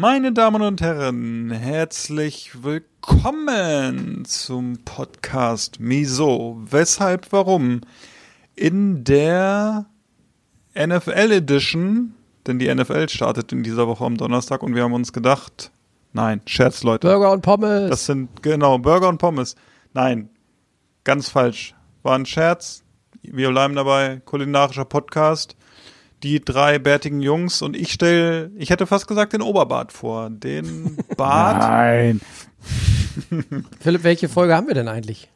Meine Damen und Herren, herzlich willkommen zum Podcast Miso. Weshalb, warum? In der NFL Edition, denn die NFL startet in dieser Woche am Donnerstag und wir haben uns gedacht, nein, Scherz, Leute. Burger und Pommes. Das sind, genau, Burger und Pommes. Nein, ganz falsch. War ein Scherz. Wir bleiben dabei. Kulinarischer Podcast. Die drei bärtigen Jungs und ich stelle, ich hätte fast gesagt, den Oberbart vor. Den Bart. Nein. Philipp, welche Folge haben wir denn eigentlich?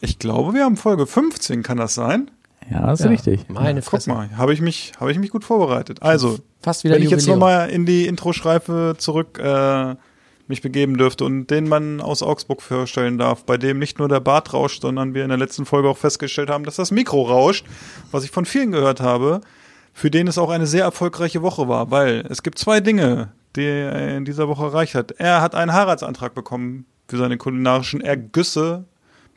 Ich glaube, wir haben Folge 15, kann das sein? Ja, ist Ja, richtig. Meine Guck Fresse. mal, habe ich mich, habe ich mich gut vorbereitet. Also, Fast wieder wenn ich jetzt nochmal in die Intro-Schreife zurück äh, mich begeben dürfte und den Mann aus Augsburg vorstellen darf, bei dem nicht nur der Bart rauscht, sondern wir in der letzten Folge auch festgestellt haben, dass das Mikro rauscht, was ich von vielen gehört habe, für den es auch eine sehr erfolgreiche Woche war, weil es gibt zwei Dinge, die er in dieser Woche erreicht hat. Er hat einen Heiratsantrag bekommen für seine kulinarischen Ergüsse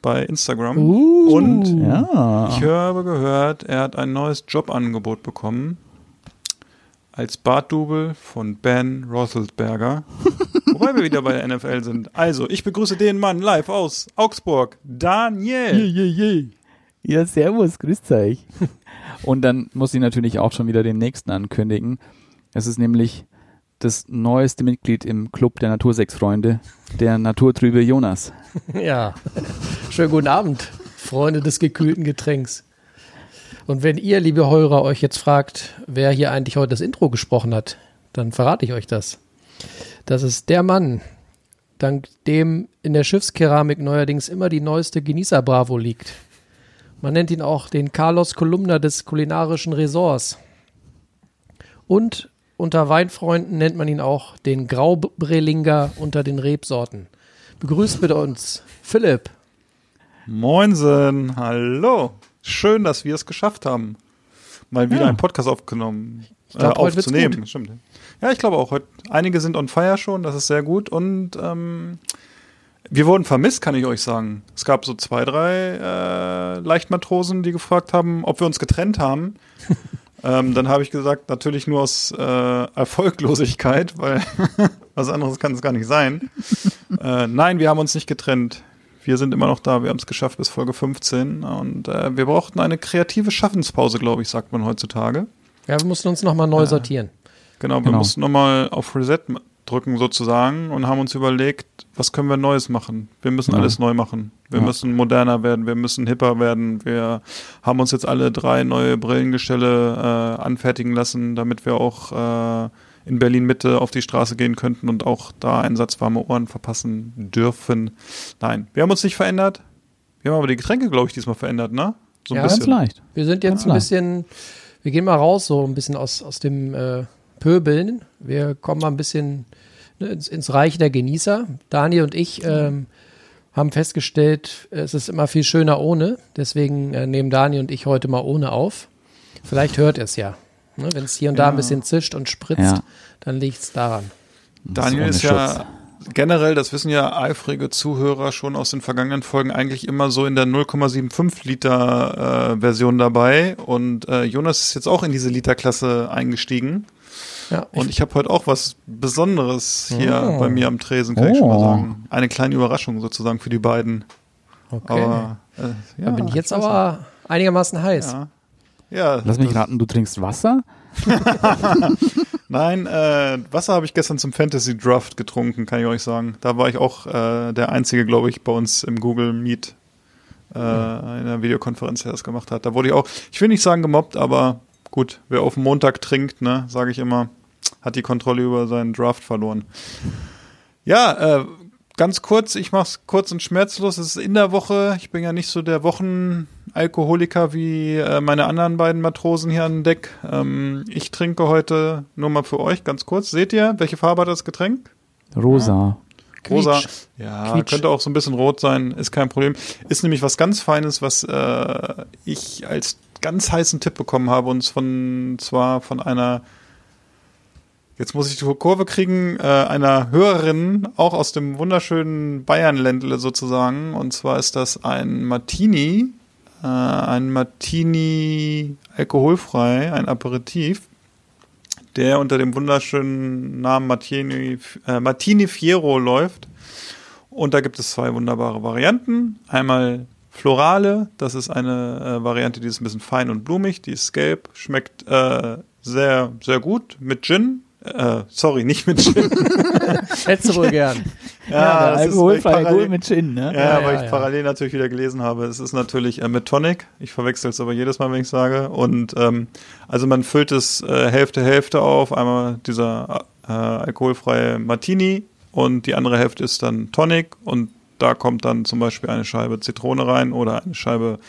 bei Instagram Uh. und Ja. ich habe gehört, er hat ein neues Jobangebot bekommen als Bartdouble von Ben Roethlisberger. Wobei wir wieder bei der NFL sind. Also, ich begrüße den Mann live aus Augsburg, Daniel. Ja, servus, grüßt euch. Und dann muss ich natürlich auch schon wieder den nächsten ankündigen. Es ist nämlich das neueste Mitglied im Club der Natursechsfreunde, der naturtrübe Jonas. Ja. Schönen guten Abend, Freunde des gekühlten Getränks. Und wenn ihr, liebe Hörer, euch jetzt fragt, wer hier eigentlich heute das Intro gesprochen hat, dann verrate ich euch das. Das ist der Mann, dank dem in der Schiffskeramik neuerdings immer die neueste Genießer Bravo liegt. Man nennt ihn auch den Carlos Kolumna des kulinarischen Ressorts. Und unter Weinfreunden nennt man ihn auch den Graubrillinger unter den Rebsorten. Begrüßt mit uns Philipp. Moinsen, hallo. Schön, dass wir es geschafft haben. Mal wieder Ja. einen Podcast aufgenommen, Ich glaub, äh, aufzunehmen. Stimmt. Ja, ich glaube auch. Heute, einige sind on fire schon, das ist sehr gut. Und ähm, wir wurden vermisst, kann ich euch sagen. Es gab so zwei, drei äh, Leichtmatrosen, die gefragt haben, ob wir uns getrennt haben. ähm, dann habe ich gesagt, natürlich nur aus äh, Erfolglosigkeit, weil was anderes kann es gar nicht sein. äh, nein, wir haben uns nicht getrennt. Wir sind immer noch da, wir haben es geschafft bis Folge 15 und äh, wir brauchten eine kreative Schaffenspause, glaube ich, sagt man heutzutage. Ja, wir mussten uns nochmal neu sortieren. Genau, wir Genau. mussten nochmal auf Reset drücken sozusagen und haben uns überlegt, was können wir Neues machen? Wir müssen Ja. alles neu machen. Wir Ja. müssen moderner werden, wir müssen hipper werden. Wir haben uns jetzt alle drei neue Brillengestelle äh, anfertigen lassen, damit wir auch äh, in Berlin Mitte auf die Straße gehen könnten und auch da einsatzwarme Ohren verpassen dürfen. Nein, wir haben uns nicht verändert. Wir haben aber die Getränke, glaube ich, diesmal verändert, ne? So ein Ja, Ganz bisschen. leicht. Wir sind jetzt Ganz ein leicht. bisschen, wir gehen mal raus, so ein bisschen aus, aus dem äh, Pöbeln. Wir kommen mal ein bisschen ne, ins, ins Reich der Genießer. Daniel und ich ähm, haben festgestellt, es ist immer viel schöner ohne. Deswegen äh, nehmen Daniel und ich heute mal ohne auf. Vielleicht hört ihr es ja. Ne? Wenn es hier und da ein bisschen zischt und spritzt, Ja. dann liegt es daran. Daniel ohne ist ja generell, das wissen ja eifrige Zuhörer schon aus den vergangenen Folgen, eigentlich immer so in der 0,75 Liter äh, Version dabei. Und äh, Jonas ist jetzt auch in diese Literklasse eingestiegen. Ja, Und ich habe heute auch was Besonderes hier Oh. bei mir am Tresen, kann ich schon mal Oh. sagen. Eine kleine Überraschung sozusagen für die beiden. okay. Aber äh, ja, da bin ich jetzt weiß aber einigermaßen heiß. nicht. Ja. ja Lass mich raten, du trinkst Wasser? Nein, äh, Wasser habe ich gestern zum Fantasy Draft getrunken, kann ich euch sagen. Da war ich auch äh, der Einzige, glaube ich, bei uns im Google Meet äh, in der Videokonferenz, der das gemacht hat. Da wurde ich auch, ich will nicht sagen gemobbt, aber gut, wer auf Montag trinkt, ne, sage ich immer, hat die Kontrolle über seinen Draft verloren. Ja, äh, ganz kurz, ich mach's kurz und schmerzlos. Es ist in der Woche. Ich bin ja nicht so der Wochenmensch Alkoholiker wie äh, meine anderen beiden Matrosen hier an Deck. Ähm, ich trinke heute nur mal für euch ganz kurz. Seht ihr, welche Farbe hat das Getränk? Rosa. Rosa. Quietsch. Ja, Quietsch. könnte auch so ein bisschen rot sein, ist kein Problem. Ist nämlich was ganz Feines, was äh, ich als ganz heißen Tipp bekommen habe und von zwar von einer Jetzt muss ich die Kurve kriegen, äh, einer Hörerin, auch aus dem wunderschönen Bayernländle sozusagen. Und zwar ist das ein Martini, äh, ein Martini alkoholfrei, ein Aperitif, der unter dem wunderschönen Namen Martini, äh, Martini Fiero läuft. Und da gibt es zwei wunderbare Varianten. Einmal Florale, das ist eine äh, Variante, die ist ein bisschen fein und blumig, die ist gelb, schmeckt äh, sehr, sehr gut mit Gin. Äh, sorry, nicht mit Gin. Hättest du wohl gern. Ja, das ich alkoholfrei parallel- Gut mit Gin, ne? Ja, Ja, weil ja, ich ja. parallel natürlich wieder gelesen habe. Es ist natürlich äh, mit Tonic. Ich verwechsel es aber jedes Mal, wenn ich sage. Und ähm, also man füllt es äh, Hälfte Hälfte auf. Einmal dieser äh, alkoholfreie Martini und die andere Hälfte ist dann Tonic und da kommt dann zum Beispiel eine Scheibe Zitrone rein oder eine Scheibe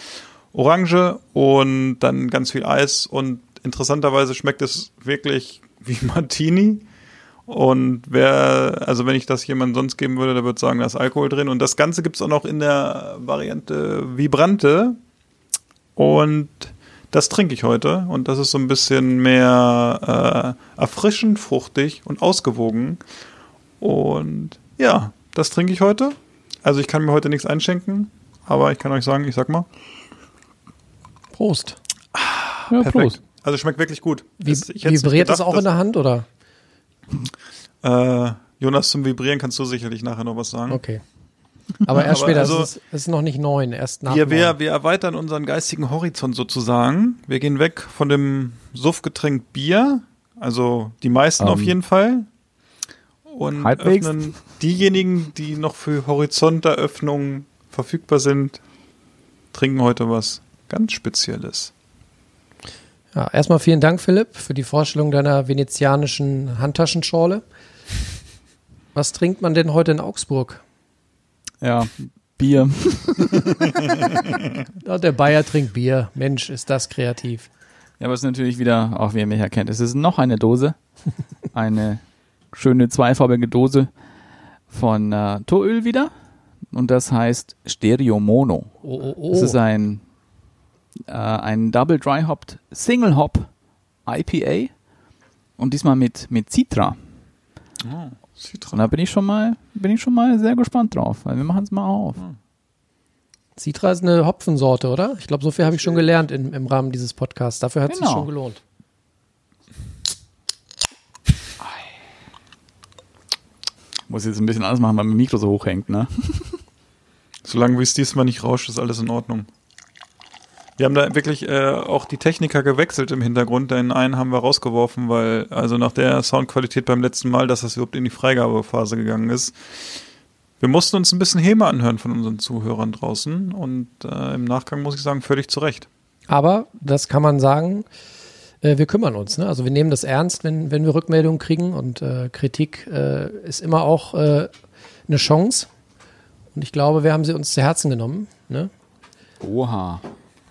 Orange und dann ganz viel Eis und interessanterweise schmeckt es wirklich wie Martini. Und wer, also wenn ich das jemand sonst geben würde, der würde sagen, da ist Alkohol drin. Und das Ganze gibt es auch noch in der Variante Vibrante. Und das trinke ich heute. Und das ist so ein bisschen mehr äh, erfrischend, fruchtig und ausgewogen. Und ja, das trinke ich heute. Also ich kann mir heute nichts einschenken. Aber ich kann euch sagen, ich sag mal, Prost. Ja, perfekt. Prost. Also schmeckt wirklich gut. Wie, nicht vibriert das gedacht, auch in der Hand oder? Äh, Jonas, zum Vibrieren kannst du sicherlich nachher noch was sagen. Okay. Aber erst Aber später, also- es, ist, es ist noch nicht neun, erst nach Wir, wir, wir erweitern unseren geistigen Horizont sozusagen. Wir gehen weg von dem Suffgetränk Bier, also die meisten Ähm. auf jeden Fall. Und Halbwegs. öffnen diejenigen, die noch für Horizonteröffnungen verfügbar sind, trinken heute was ganz Spezielles. Ja, erstmal vielen Dank, Philipp, für die Vorstellung deiner venezianischen Handtaschenschorle. Was trinkt man denn heute in Augsburg? Ja, Bier. Ja, der Bayer trinkt Bier. Mensch, ist das kreativ. Ja, was natürlich wieder, auch wie ihr mich erkennt, es ist noch eine Dose. Eine schöne zweifarbige Dose von äh, Toröl wieder. Und das heißt Stereo Mono. Oh, oh, oh. Es ist ein, äh, ein Double Dry Hopped Single Hop IPA. Und diesmal mit, mit Citra. Und da bin ich schon mal, bin ich schon mal sehr gespannt drauf, weil wir machen es mal auf. Citra ist eine Hopfensorte, oder? Ich glaube, so viel habe ich schon gelernt im, im Rahmen dieses Podcasts. Dafür hat es sich Genau. schon gelohnt. Muss jetzt ein bisschen anders machen, weil mein Mikro so hoch hängt, ne? Solange wie es diesmal nicht rauscht, ist alles in Ordnung. Wir haben da wirklich äh, auch die Techniker gewechselt im Hintergrund. Den einen haben wir rausgeworfen, weil also nach der Soundqualität beim letzten Mal, dass das überhaupt in die Freigabephase gegangen ist. Wir mussten uns ein bisschen Häme anhören von unseren Zuhörern draußen und äh, im Nachgang muss ich sagen, völlig zu Recht. Aber das kann man sagen, äh, wir kümmern uns. Ne? Also wir nehmen das ernst, wenn, wenn wir Rückmeldungen kriegen und äh, Kritik äh, ist immer auch äh, eine Chance. Und ich glaube, wir haben sie uns zu Herzen genommen. Ne? Oha.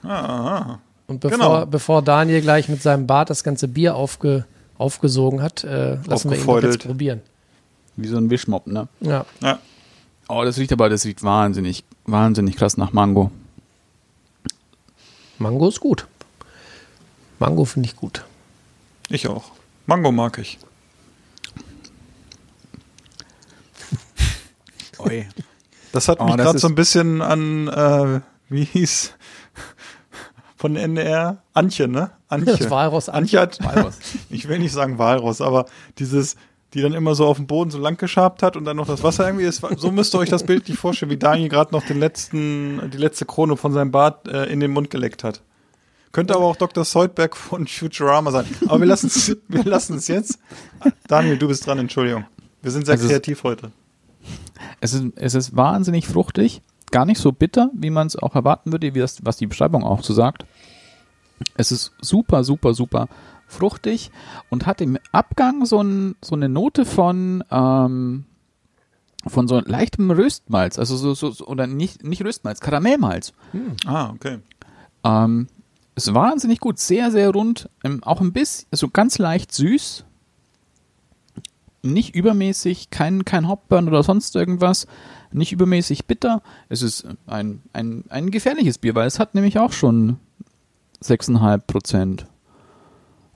Ah, Und bevor, Genau. bevor Daniel gleich mit seinem Bart das ganze Bier aufge, aufgesogen hat, äh, lassen wir ihn doch jetzt probieren. Wie so ein Wischmopp, ne? Ja. ja. Oh, das riecht aber, das riecht wahnsinnig, wahnsinnig krass nach Mango. Mango ist gut. Mango finde ich gut. Ich auch. Mango mag ich. Oi. Das hat Oh, mich gerade so ein bisschen an, äh, wie hieß von NDR? Antje, ne? Antje. Das Walross Antje hat, Walross. ich will nicht sagen Walross, aber dieses, die dann immer so auf dem Boden so lang geschabt hat und dann noch das Wasser irgendwie ist. So müsst ihr euch das Bild nicht vorstellen, wie Daniel gerade noch den letzten, die letzte Krone von seinem Bart äh, in den Mund geleckt hat. Könnte aber auch Dr. Soldberg von Futurama sein. Aber wir lassen es wir lassen es jetzt. Daniel, du bist dran, Entschuldigung. Wir sind sehr Also es- kreativ heute. Es ist, es ist wahnsinnig fruchtig, gar nicht so bitter, wie man es auch erwarten würde, wie das, was die Beschreibung auch so sagt. Es ist super, super, super fruchtig und hat im Abgang so, ein, so eine Note von, ähm, von so leichtem Röstmalz, also so, so, oder nicht, nicht Röstmalz, Karamellmalz. Ah, okay. Ähm, ist wahnsinnig gut, sehr, sehr rund, ähm, auch ein bisschen, so ganz leicht süß. Nicht übermäßig, kein, kein Hopburn oder sonst irgendwas. Nicht übermäßig bitter. Es ist ein, ein, ein gefährliches Bier, weil es hat nämlich auch schon 6,5 Prozent.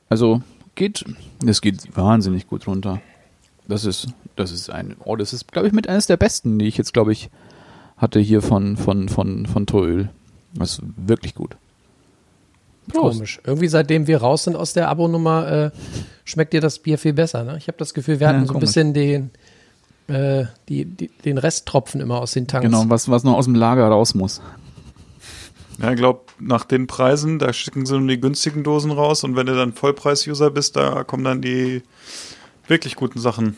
Also geht, es geht wahnsinnig gut runter. Das ist, das ist ein, oh, das ist, glaube ich, mit eines der besten, die ich jetzt, glaube ich, hatte hier von, von, von, von Toöl. Das ist wirklich gut. Prost. Komisch. Irgendwie seitdem wir raus sind aus der Abo-Nummer, äh, schmeckt dir das Bier viel besser. Ne? Ich habe das Gefühl, wir Ja, hatten so ein bisschen den, äh, die, die, den Resttropfen immer aus den Tanks. Genau, was, was noch aus dem Lager raus muss. Ja, ich glaube, nach den Preisen, da schicken sie nur die günstigen Dosen raus und wenn du dann Vollpreis-User bist, da kommen dann die wirklich guten Sachen.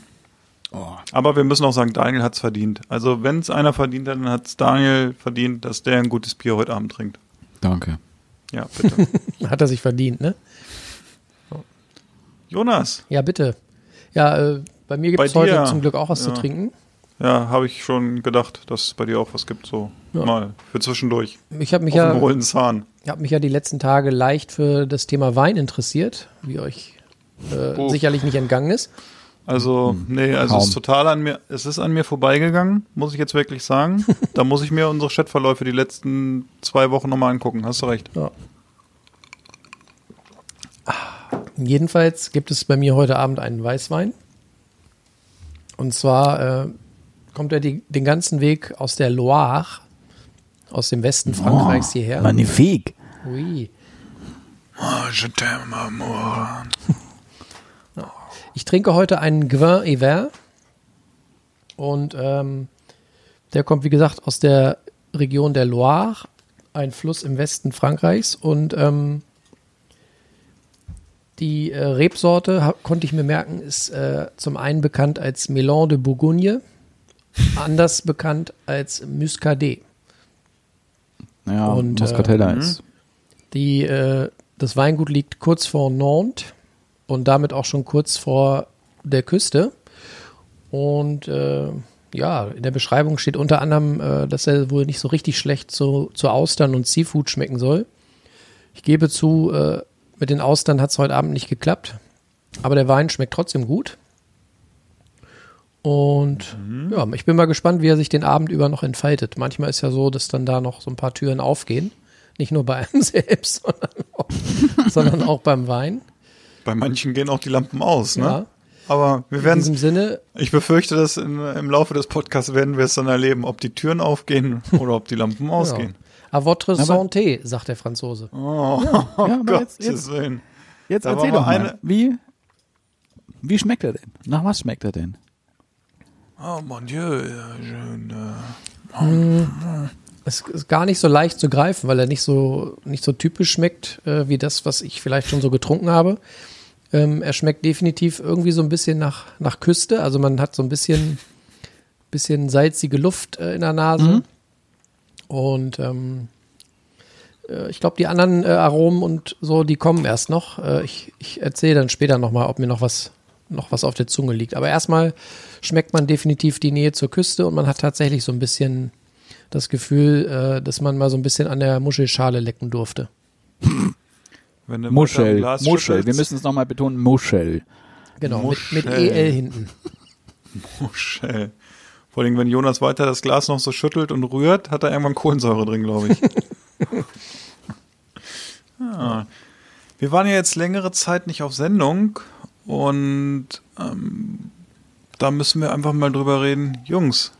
Aber wir müssen auch sagen, Daniel hat's verdient. Also wenn es einer verdient hat, dann hat's Daniel verdient, dass der ein gutes Bier heute Abend trinkt. Danke. Ja, bitte. Hat er sich verdient, ne? Jonas, Ja, bitte. Ja, äh, bei mir gibt es heute zum Glück auch was ja. zu trinken. ja, habe ich schon gedacht, dass es bei dir auch was gibt, so Ja. mal für zwischendurch. Ich habe mich, Auf ja, hohlen Zahn. ich hab mich ja die letzten Tage leicht für das Thema Wein interessiert, wie euch äh, sicherlich nicht entgangen ist. Also, nee, also kaum. es ist total an mir, es ist an mir vorbeigegangen, muss ich jetzt wirklich sagen. da muss ich mir unsere Chatverläufe die letzten zwei Wochen nochmal angucken, hast du recht. Ja. Jedenfalls gibt es bei mir heute Abend einen Weißwein. Und zwar äh, kommt er die, den ganzen Weg aus der Loire, aus dem Westen Frankreichs hierher. Magnifique. Ui. Oh, je t'aime, amour. Ich trinke heute einen Gvin Hiver. Und ähm, der kommt, wie gesagt, aus der Region der Loire, ein Fluss im Westen Frankreichs. Und ähm, die äh, Rebsorte, ha- konnte ich mir merken, ist äh, zum einen bekannt als Mélan de Bourgogne, anders bekannt als Muscadet. Ja, Und, äh, Muscatella ist. Die, äh, das Weingut liegt kurz vor Nantes und damit auch schon kurz vor der Küste. Und äh, ja, in der Beschreibung steht unter anderem, äh, dass er wohl nicht so richtig schlecht zu, zu Austern und Seafood schmecken soll. Ich gebe zu, äh, mit den Austern hat es heute Abend nicht geklappt. Aber der Wein schmeckt trotzdem gut. Und ja, ich bin mal gespannt, wie er sich den Abend über noch entfaltet. Manchmal ist ja so, dass dann da noch so ein paar Türen aufgehen. Nicht nur bei einem selbst, sondern auch, sondern auch beim Wein. Bei manchen gehen auch die Lampen aus, ne? Ja. Aber wir In werden, diesem Sinne, ich befürchte, dass in, im Laufe des Podcasts werden wir es dann erleben, ob die Türen aufgehen oder ob die Lampen ausgehen. à votre santé, sagt der Franzose. Oh, Ja, aber Gottes jetzt, jetzt, Willen. jetzt Da erzähl doch mal eine- Wie, wie schmeckt er denn? Nach was schmeckt er denn? Oh mon Dieu, je ne. Es ist gar nicht so leicht zu greifen, weil er nicht so, nicht so typisch schmeckt, äh, wie das, was ich vielleicht schon so getrunken habe. Ähm, er schmeckt definitiv irgendwie so ein bisschen nach, nach Küste. Also man hat so ein bisschen, bisschen salzige Luft äh, in der Nase. Und ähm, äh, ich glaube, die anderen äh, Aromen und so, die kommen erst noch. Äh, ich ich erzähle dann später nochmal, ob mir noch was, noch was auf der Zunge liegt. Aber erstmal schmeckt man definitiv die Nähe zur Küste und man hat tatsächlich so ein bisschen das Gefühl, äh, dass man mal so ein bisschen an der Muschelschale lecken durfte. Muschel. Glas Muschel. Wir müssen es nochmal betonen. Muschel. Genau, mit, mit Muschel. EL hinten. Muschel. Vor allem, wenn Jonas weiter das Glas noch so schüttelt und rührt, hat er irgendwann Kohlensäure drin, glaube ich. ja. Wir waren ja jetzt längere Zeit nicht auf Sendung und ähm, da müssen wir einfach mal drüber reden. Jungs,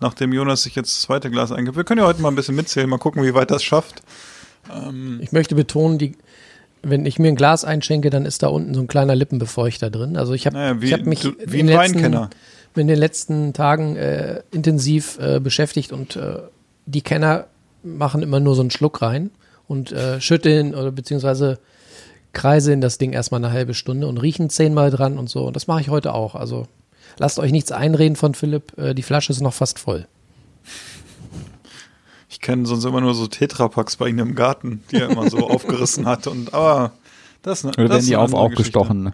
nachdem Jonas sich jetzt das zweite Glas eingibt, wir können ja heute mal ein bisschen mitzählen, mal gucken, wie weit das schafft. Ich möchte betonen, die, wenn ich mir ein Glas einschenke, dann ist da unten so ein kleiner Lippenbefeuchter drin. Also ich habe Naja, wie, ich hab mich du, in wie den ein letzten- Weinkenner. in den letzten Tagen äh, intensiv äh, beschäftigt und äh, die Kenner machen immer nur so einen Schluck rein und äh, schütteln oder beziehungsweise kreiseln das Ding erstmal eine halbe Stunde und riechen zehnmal dran und so. Und das mache ich heute auch. Also lasst euch nichts einreden von Philipp, äh, die Flasche ist noch fast voll. Ich kenne sonst immer nur so Tetrapacks bei ihm im Garten, die er immer so aufgerissen hat. Und aber das, ne- Oder das werden ist die eine auf aufgestochen?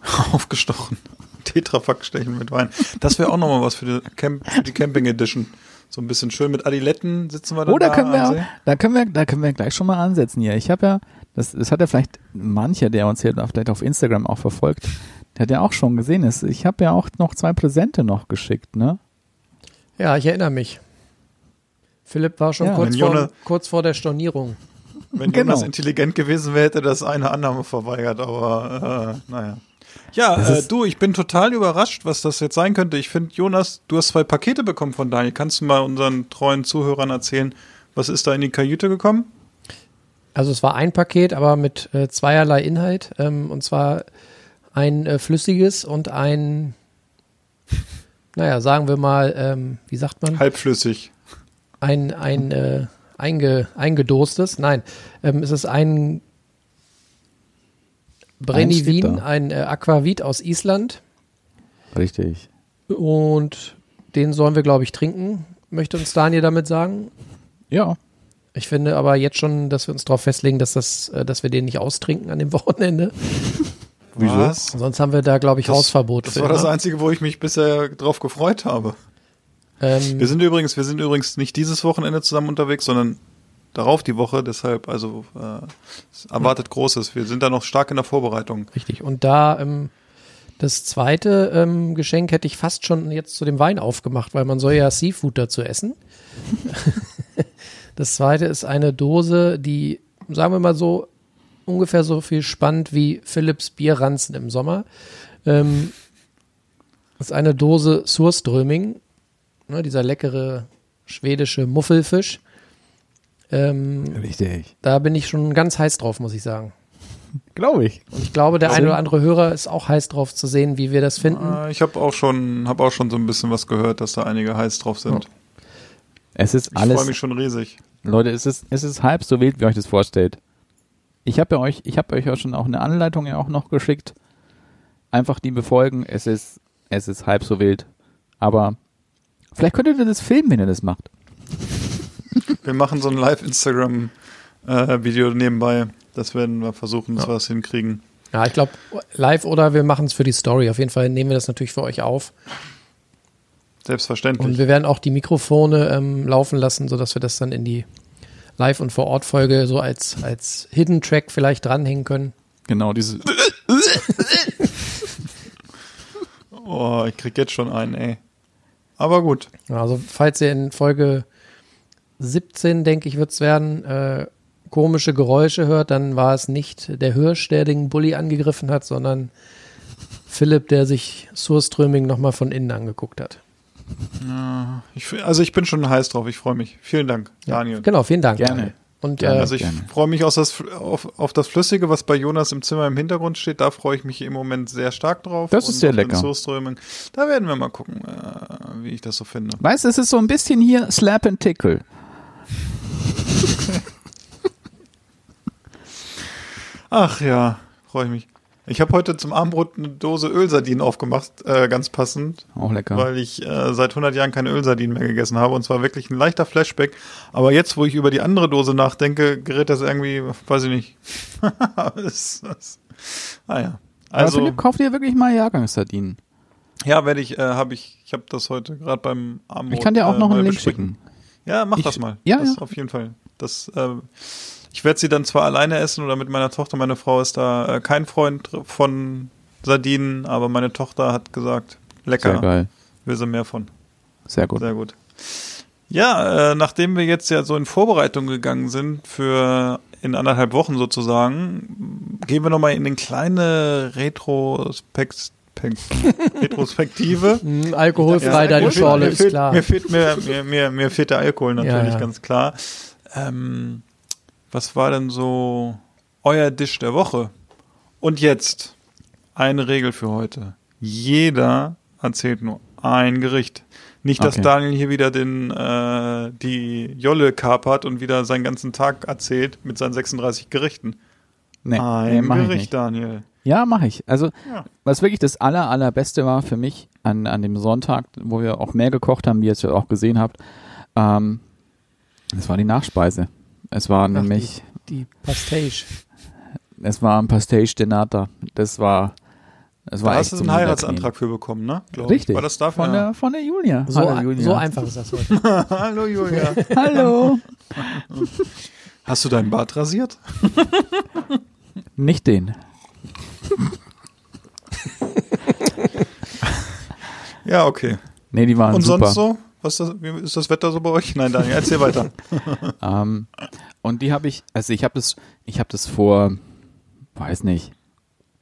Geschichte. Aufgestochen. Tetrapack stechen mit Wein. Das wäre auch nochmal was für die, Camp, für die Camping Edition. So ein bisschen schön mit Adiletten sitzen wir dann Oh, da da können wir, auch, da können wir, da können wir gleich schon mal ansetzen hier. Ich habe ja, das, das hat ja vielleicht mancher, der uns hier vielleicht auf Instagram auch verfolgt, der hat ja auch schon gesehen. ist. Ich habe ja auch noch zwei Präsente noch geschickt, ne? Ja, ich erinnere mich. Philipp war schon Ja, kurz, vor, kurz vor der Stornierung. Wenn Genau. Jonas intelligent gewesen wäre, hätte das eine Annahme verweigert, aber äh, naja. Ja, äh, du, ich bin total überrascht, was das jetzt sein könnte. Ich finde, Jonas, du hast zwei Pakete bekommen von Daniel. Kannst du mal unseren treuen Zuhörern erzählen, was ist da in die Kajüte gekommen? Also es war ein Paket, aber mit äh, zweierlei Inhalt. Ähm, und zwar ein äh, flüssiges und ein, naja, sagen wir mal, ähm, wie sagt man? Halbflüssig. Ein, ein äh, einge, eingedostes. Nein, ähm, es ist ein Brennivin, ein äh, Aquavit aus Island. Richtig. Und den sollen wir, glaube ich, trinken, möchte uns Daniel damit sagen. Ja. Ich finde aber jetzt schon, dass wir uns darauf festlegen, dass, das, äh, dass wir den nicht austrinken an dem Wochenende. Wieso? Was? Sonst haben wir da, glaube ich, Das- Hausverbot Das für. war das? Einzige, wo ich mich bisher drauf gefreut habe. ähm, Wir sind übrigens, wir sind übrigens nicht dieses Wochenende zusammen unterwegs, sondern darauf die Woche. Deshalb, also äh, es erwartet Großes. Wir sind da noch stark in der Vorbereitung. Richtig. Und da ähm, das zweite ähm, Geschenk hätte ich fast schon jetzt zu dem Wein aufgemacht, weil man soll ja Seafood dazu essen. das zweite ist eine Dose, die, sagen wir mal so, ungefähr so viel spannt wie Philips Bierranzen im Sommer. Ähm, das ist eine Dose Surströming, ne, dieser leckere schwedische Muffelfisch. Ähm, Richtig. da bin ich schon ganz heiß drauf, muss ich sagen. Glaube ich. Und ich glaube, der Warum? eine oder andere Hörer ist auch heiß drauf zu sehen, wie wir das finden. Äh, ich habe auch schon, habe auch schon so ein bisschen was gehört, dass da einige heiß drauf sind. Es ist Ich freue alles, mich schon riesig. Leute, es ist, es ist halb so wild, wie ihr euch das vorstellt. Ich habe ja euch, ich habe euch ja schon auch eine Anleitung ja auch noch geschickt. Einfach die befolgen. Es ist, es ist halb so wild. Aber vielleicht könntet ihr das filmen, wenn ihr das macht. Wir machen so ein Live-Instagram-Video nebenbei. Das werden wir versuchen, dass wir es hinkriegen. Ja, ich glaube, live oder wir machen es für die Story. Auf jeden Fall nehmen wir das natürlich für euch auf. Und Selbstverständlich. wir werden auch die Mikrofone ähm, laufen lassen, sodass wir das dann in die Live- und Vor-Ort-Folge so als, als Hidden Track vielleicht dranhängen können. Genau, diese. Oh, ich krieg jetzt schon einen, ey. Aber gut. Also, falls ihr in Folge 17, denke ich, wird es werden, äh, komische Geräusche hört, dann war es nicht der Hirsch, der den Bulli angegriffen hat, sondern Philipp, der sich Surströming nochmal von innen angeguckt hat. Ich, also ich bin schon heiß drauf. Ich freue mich. Vielen Dank, Daniel. Genau, vielen Dank. Gerne. Daniel. Und Gerne. Äh, Also ich freue mich auf das, auf, auf das Flüssige, was bei Jonas im Zimmer im Hintergrund steht. Da freue ich mich im Moment sehr stark drauf. Das ist sehr lecker. Da werden wir mal gucken, äh, wie ich das so finde. Weißt du, es ist so ein bisschen hier Slap and Tickle. Ach ja, freue ich mich. Ich habe heute zum Abendbrot eine Dose Ölsardinen aufgemacht, äh, ganz passend, Auch lecker. weil ich äh, seit 100 Jahren keine Ölsardinen mehr gegessen habe. Und zwar wirklich ein leichter Flashback. Aber jetzt, wo ich über die andere Dose nachdenke, gerät das irgendwie, weiß ich nicht. das, das, ah ja. Aber Also, Philipp, kauf dir wirklich mal Jahrgangssardinen. ja, werde ich, äh, habe ich, ich habe das heute gerade beim Abendbrot. Ich kann dir auch äh, noch einen Link besprechen. schicken. Ja, mach Ich- das mal. ja, das ja. auf jeden Fall. Das, äh, ich werde sie dann zwar alleine essen oder mit meiner Tochter. Meine Frau ist da äh, kein Freund von Sardinen, aber meine Tochter hat gesagt, lecker, Sehr geil. will sie mehr von. Sehr gut. Sehr gut. Ja, äh, nachdem wir jetzt ja so in Vorbereitung gegangen sind für in anderthalb Wochen sozusagen, gehen wir nochmal in eine kleine Retrospekt Retrospektive. mh, alkoholfrei, Ja, deine Schorle, mir ist fehlt, klar. Mir fehlt, mir, mir, mir, mir fehlt der Alkohol natürlich, Ja, ja. ganz klar. Ähm, was war denn so euer Dish der Woche? Und jetzt eine Regel für heute. Jeder erzählt nur ein Gericht. Nicht, dass Okay. Daniel hier wieder den, äh, die Jolle kapert und wieder seinen ganzen Tag erzählt mit seinen 36 Gerichten. Nee, ein nee, mach ich Gericht. Daniel. Ja, mache ich. Also, Ja. was wirklich das aller, allerbeste war für mich an, an dem Sonntag, wo wir auch mehr gekocht haben, wie ihr es ja auch gesehen habt, ähm, das war die Nachspeise. Es war nämlich, Die Pastage. es war ein Pastage de Nata. Das war Es war Da echt hast du einen. Heiratsantrag für bekommen, ne? Glaub ich. Richtig. War das dafür? Von Ja. der, von der Julia. So, Hallo, Julia. so einfach ist das heute. Hallo Julia. Hallo. Hast du deinen Bart rasiert? Nicht den. Ja, okay. Nee, die waren Und super. sonst so? Was das, wie ist das Wetter so bei euch? Nein, Daniel, erzähl weiter. Ähm, und die habe ich, also ich habe das, ich habe das vor, weiß nicht,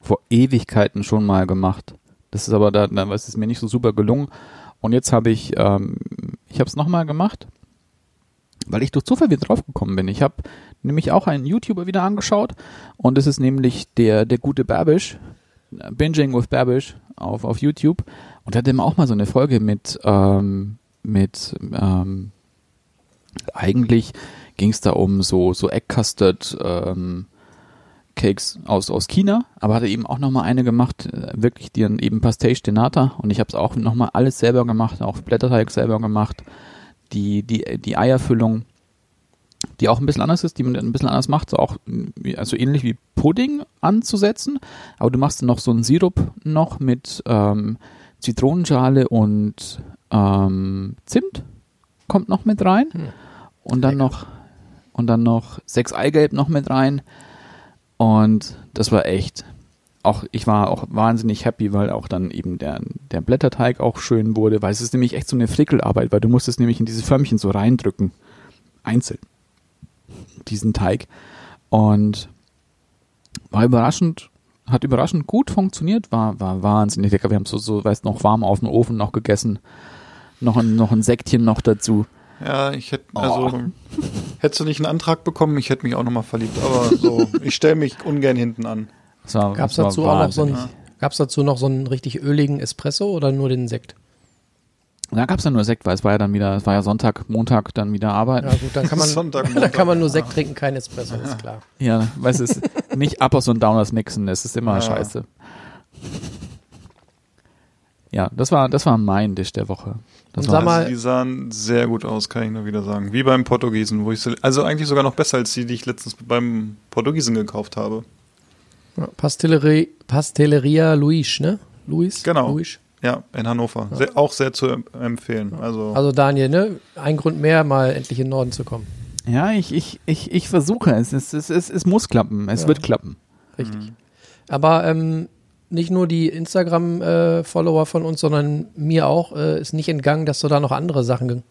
vor Ewigkeiten schon mal gemacht. Das ist aber da, da ist es mir nicht so super gelungen. Und jetzt habe ich, ähm, ich habe es nochmal gemacht, weil ich durch Zufall wieder draufgekommen bin. Ich habe nämlich auch einen YouTuber wieder angeschaut und es ist nämlich der, der gute Babish, Binging with Babish auf, auf YouTube. Und der hat immer auch mal so eine Folge mit, ähm, mit, ähm, eigentlich ging es da um so, so Egg Custard ähm, Cakes aus, aus China, aber hat er eben auch nochmal eine gemacht, äh, wirklich die eben Pastéis de Nata und ich habe es auch nochmal alles selber gemacht, auch Blätterteig selber gemacht, die, die, die Eierfüllung, die auch ein bisschen anders ist, die man ein bisschen anders macht, so auch also ähnlich wie Pudding anzusetzen, aber du machst dann noch so einen Sirup noch mit ähm, Zitronenschale und ähm, Zimt kommt noch mit rein. Und dann noch und dann noch sechs Eigelb noch mit rein. Und das war echt auch ich war auch wahnsinnig happy, weil auch dann eben der der Blätterteig auch schön wurde, weil es ist nämlich echt so eine Frickelarbeit, weil du musst es nämlich in diese Förmchen so reindrücken einzeln diesen Teig. Und war überraschend hat überraschend gut funktioniert, war war wahnsinnig lecker. Wir haben so so weißt noch warm auf dem Ofen noch gegessen. Noch ein noch ein Säckchen noch dazu. Ja, ich hätte, Oh. also, hättest du nicht einen Antrag bekommen, ich hätte mich auch nochmal verliebt. Aber so, ich stelle mich ungern hinten an. Gab es dazu auch noch so einen, gab's dazu noch so einen richtig öligen Espresso oder nur den Sekt? Da gab es dann nur Sekt, weil es war ja dann wieder, es war ja Sonntag, Montag dann wieder arbeiten. Ja gut, dann kann man, Sonntag, dann Montag. kann man nur Sekt trinken, kein Espresso, ist klar. Ja, weißt du, es ist nicht Uppers und Downers mixen, es ist immer Ja. scheiße. Ja, das war, das war mein Dish der Woche. Das Und war sag mal- Also die sahen sehr gut aus, kann ich nur wieder sagen. Wie beim Portugiesen, wo ich sie, also eigentlich sogar noch besser als die, die ich letztens beim Portugiesen gekauft habe. Ja, Pastellerie, Pastelleria Luis, ne? Luis? Genau. Luis. Ja, in Hannover. Sehr, auch sehr zu em- empfehlen. Also, Also Daniel, ne? Ein Grund mehr, mal endlich in den Norden zu kommen. ja, ich, ich, ich, ich versuche es. Es, es, es, es muss klappen. Es Ja. wird klappen. Richtig. Aber ähm, nicht nur die Instagram-Follower von uns, sondern mir auch äh, ist nicht entgangen, dass du da noch andere Sachen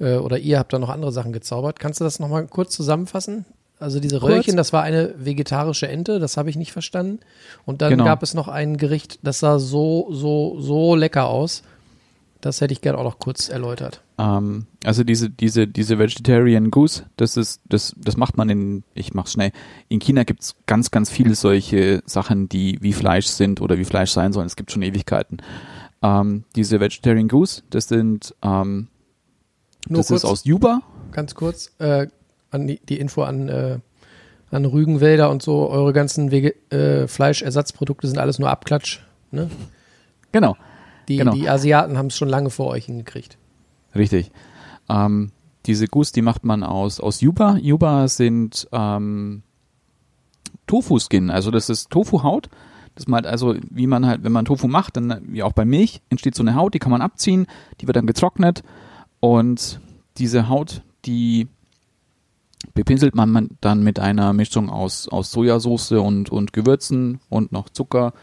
äh, oder ihr habt da noch andere Sachen gezaubert. Kannst du das nochmal kurz zusammenfassen? Also diese Kurz? Röllchen, das war eine vegetarische Ente, das habe ich nicht verstanden. Und dann Genau. gab es noch ein Gericht, das sah so, so, so lecker aus. Das hätte ich gerne auch noch kurz erläutert. Ähm, also diese, diese, diese Vegetarian Goose, das ist, das, das macht man in, ich mach's schnell. In China gibt's ganz, ganz viele solche Sachen, die wie Fleisch sind oder wie Fleisch sein sollen. Es gibt schon Ewigkeiten. Ähm, diese Vegetarian Goose, das sind, ähm, Nur das kurz, ist aus Juba. ganz kurz, äh, an die, die Info an, äh, an Rügenwälder und so, eure ganzen Wege, äh, Fleischersatzprodukte sind alles nur Abklatsch. Ne? Genau. Die, Genau. die Asiaten haben es schon lange vor euch hingekriegt. Richtig. Ähm, diese Goose, die macht man aus, aus Yuba. Yuba sind ähm, Tofu-Skin, also das ist Tofu-Haut. Das man halt also, wie man halt, wenn man Tofu macht, dann wie auch bei Milch, entsteht so eine Haut, die kann man abziehen, die wird dann getrocknet und diese Haut, die bepinselt man man dann mit einer Mischung aus, aus Sojasauce und, und Gewürzen und noch Zucker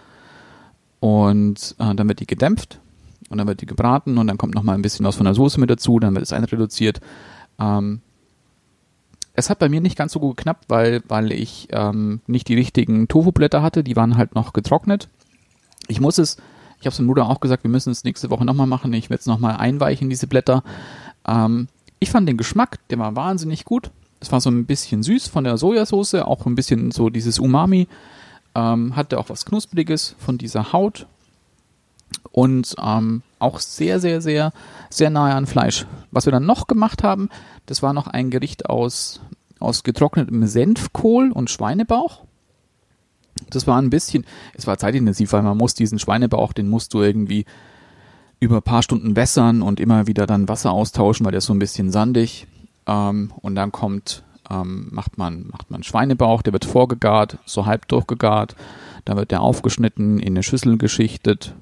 und äh, dann wird die gedämpft und dann wird die gebraten und dann kommt noch mal ein bisschen was von der Soße mit dazu, dann wird es einreduziert. Ähm, es hat bei mir nicht ganz so gut geknappt, weil, weil ich ähm, nicht die richtigen Tofu-Blätter hatte, die waren halt noch getrocknet. Ich muss es, ich habe es dem Bruder auch gesagt, wir müssen es nächste Woche nochmal machen, ich werde es nochmal einweichen, diese Blätter. Ähm, ich fand den Geschmack, der war wahnsinnig gut. Es war so ein bisschen süß von der Sojasauce, auch ein bisschen so dieses Umami. Ähm, hatte auch was Knuspriges von dieser Haut und ähm, auch sehr, sehr, sehr, sehr nahe an Fleisch. Was wir dann noch gemacht haben, das war noch ein Gericht aus, aus getrocknetem Senfkohl und Schweinebauch. Das war ein bisschen, es war zeitintensiv, weil man muss diesen Schweinebauch, den musst du irgendwie über ein paar Stunden wässern und immer wieder dann Wasser austauschen, weil der ist so ein bisschen sandig. Ähm, und dann kommt, ähm, macht man, macht man Schweinebauch, der wird vorgegart, so halb durchgegart. Da wird der aufgeschnitten, in eine Schüssel geschichtet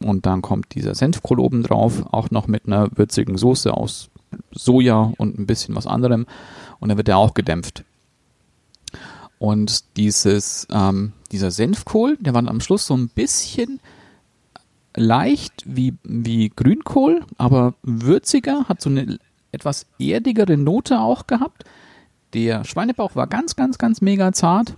und dann kommt dieser Senfkohl oben drauf, auch noch mit einer würzigen Soße aus Soja und ein bisschen was anderem und dann wird der auch gedämpft. Und dieses, ähm, dieser Senfkohl, der war am Schluss so ein bisschen leicht wie, wie Grünkohl, aber würziger, hat so eine etwas erdigere Note auch gehabt. Der Schweinebauch war ganz, ganz, ganz mega zart.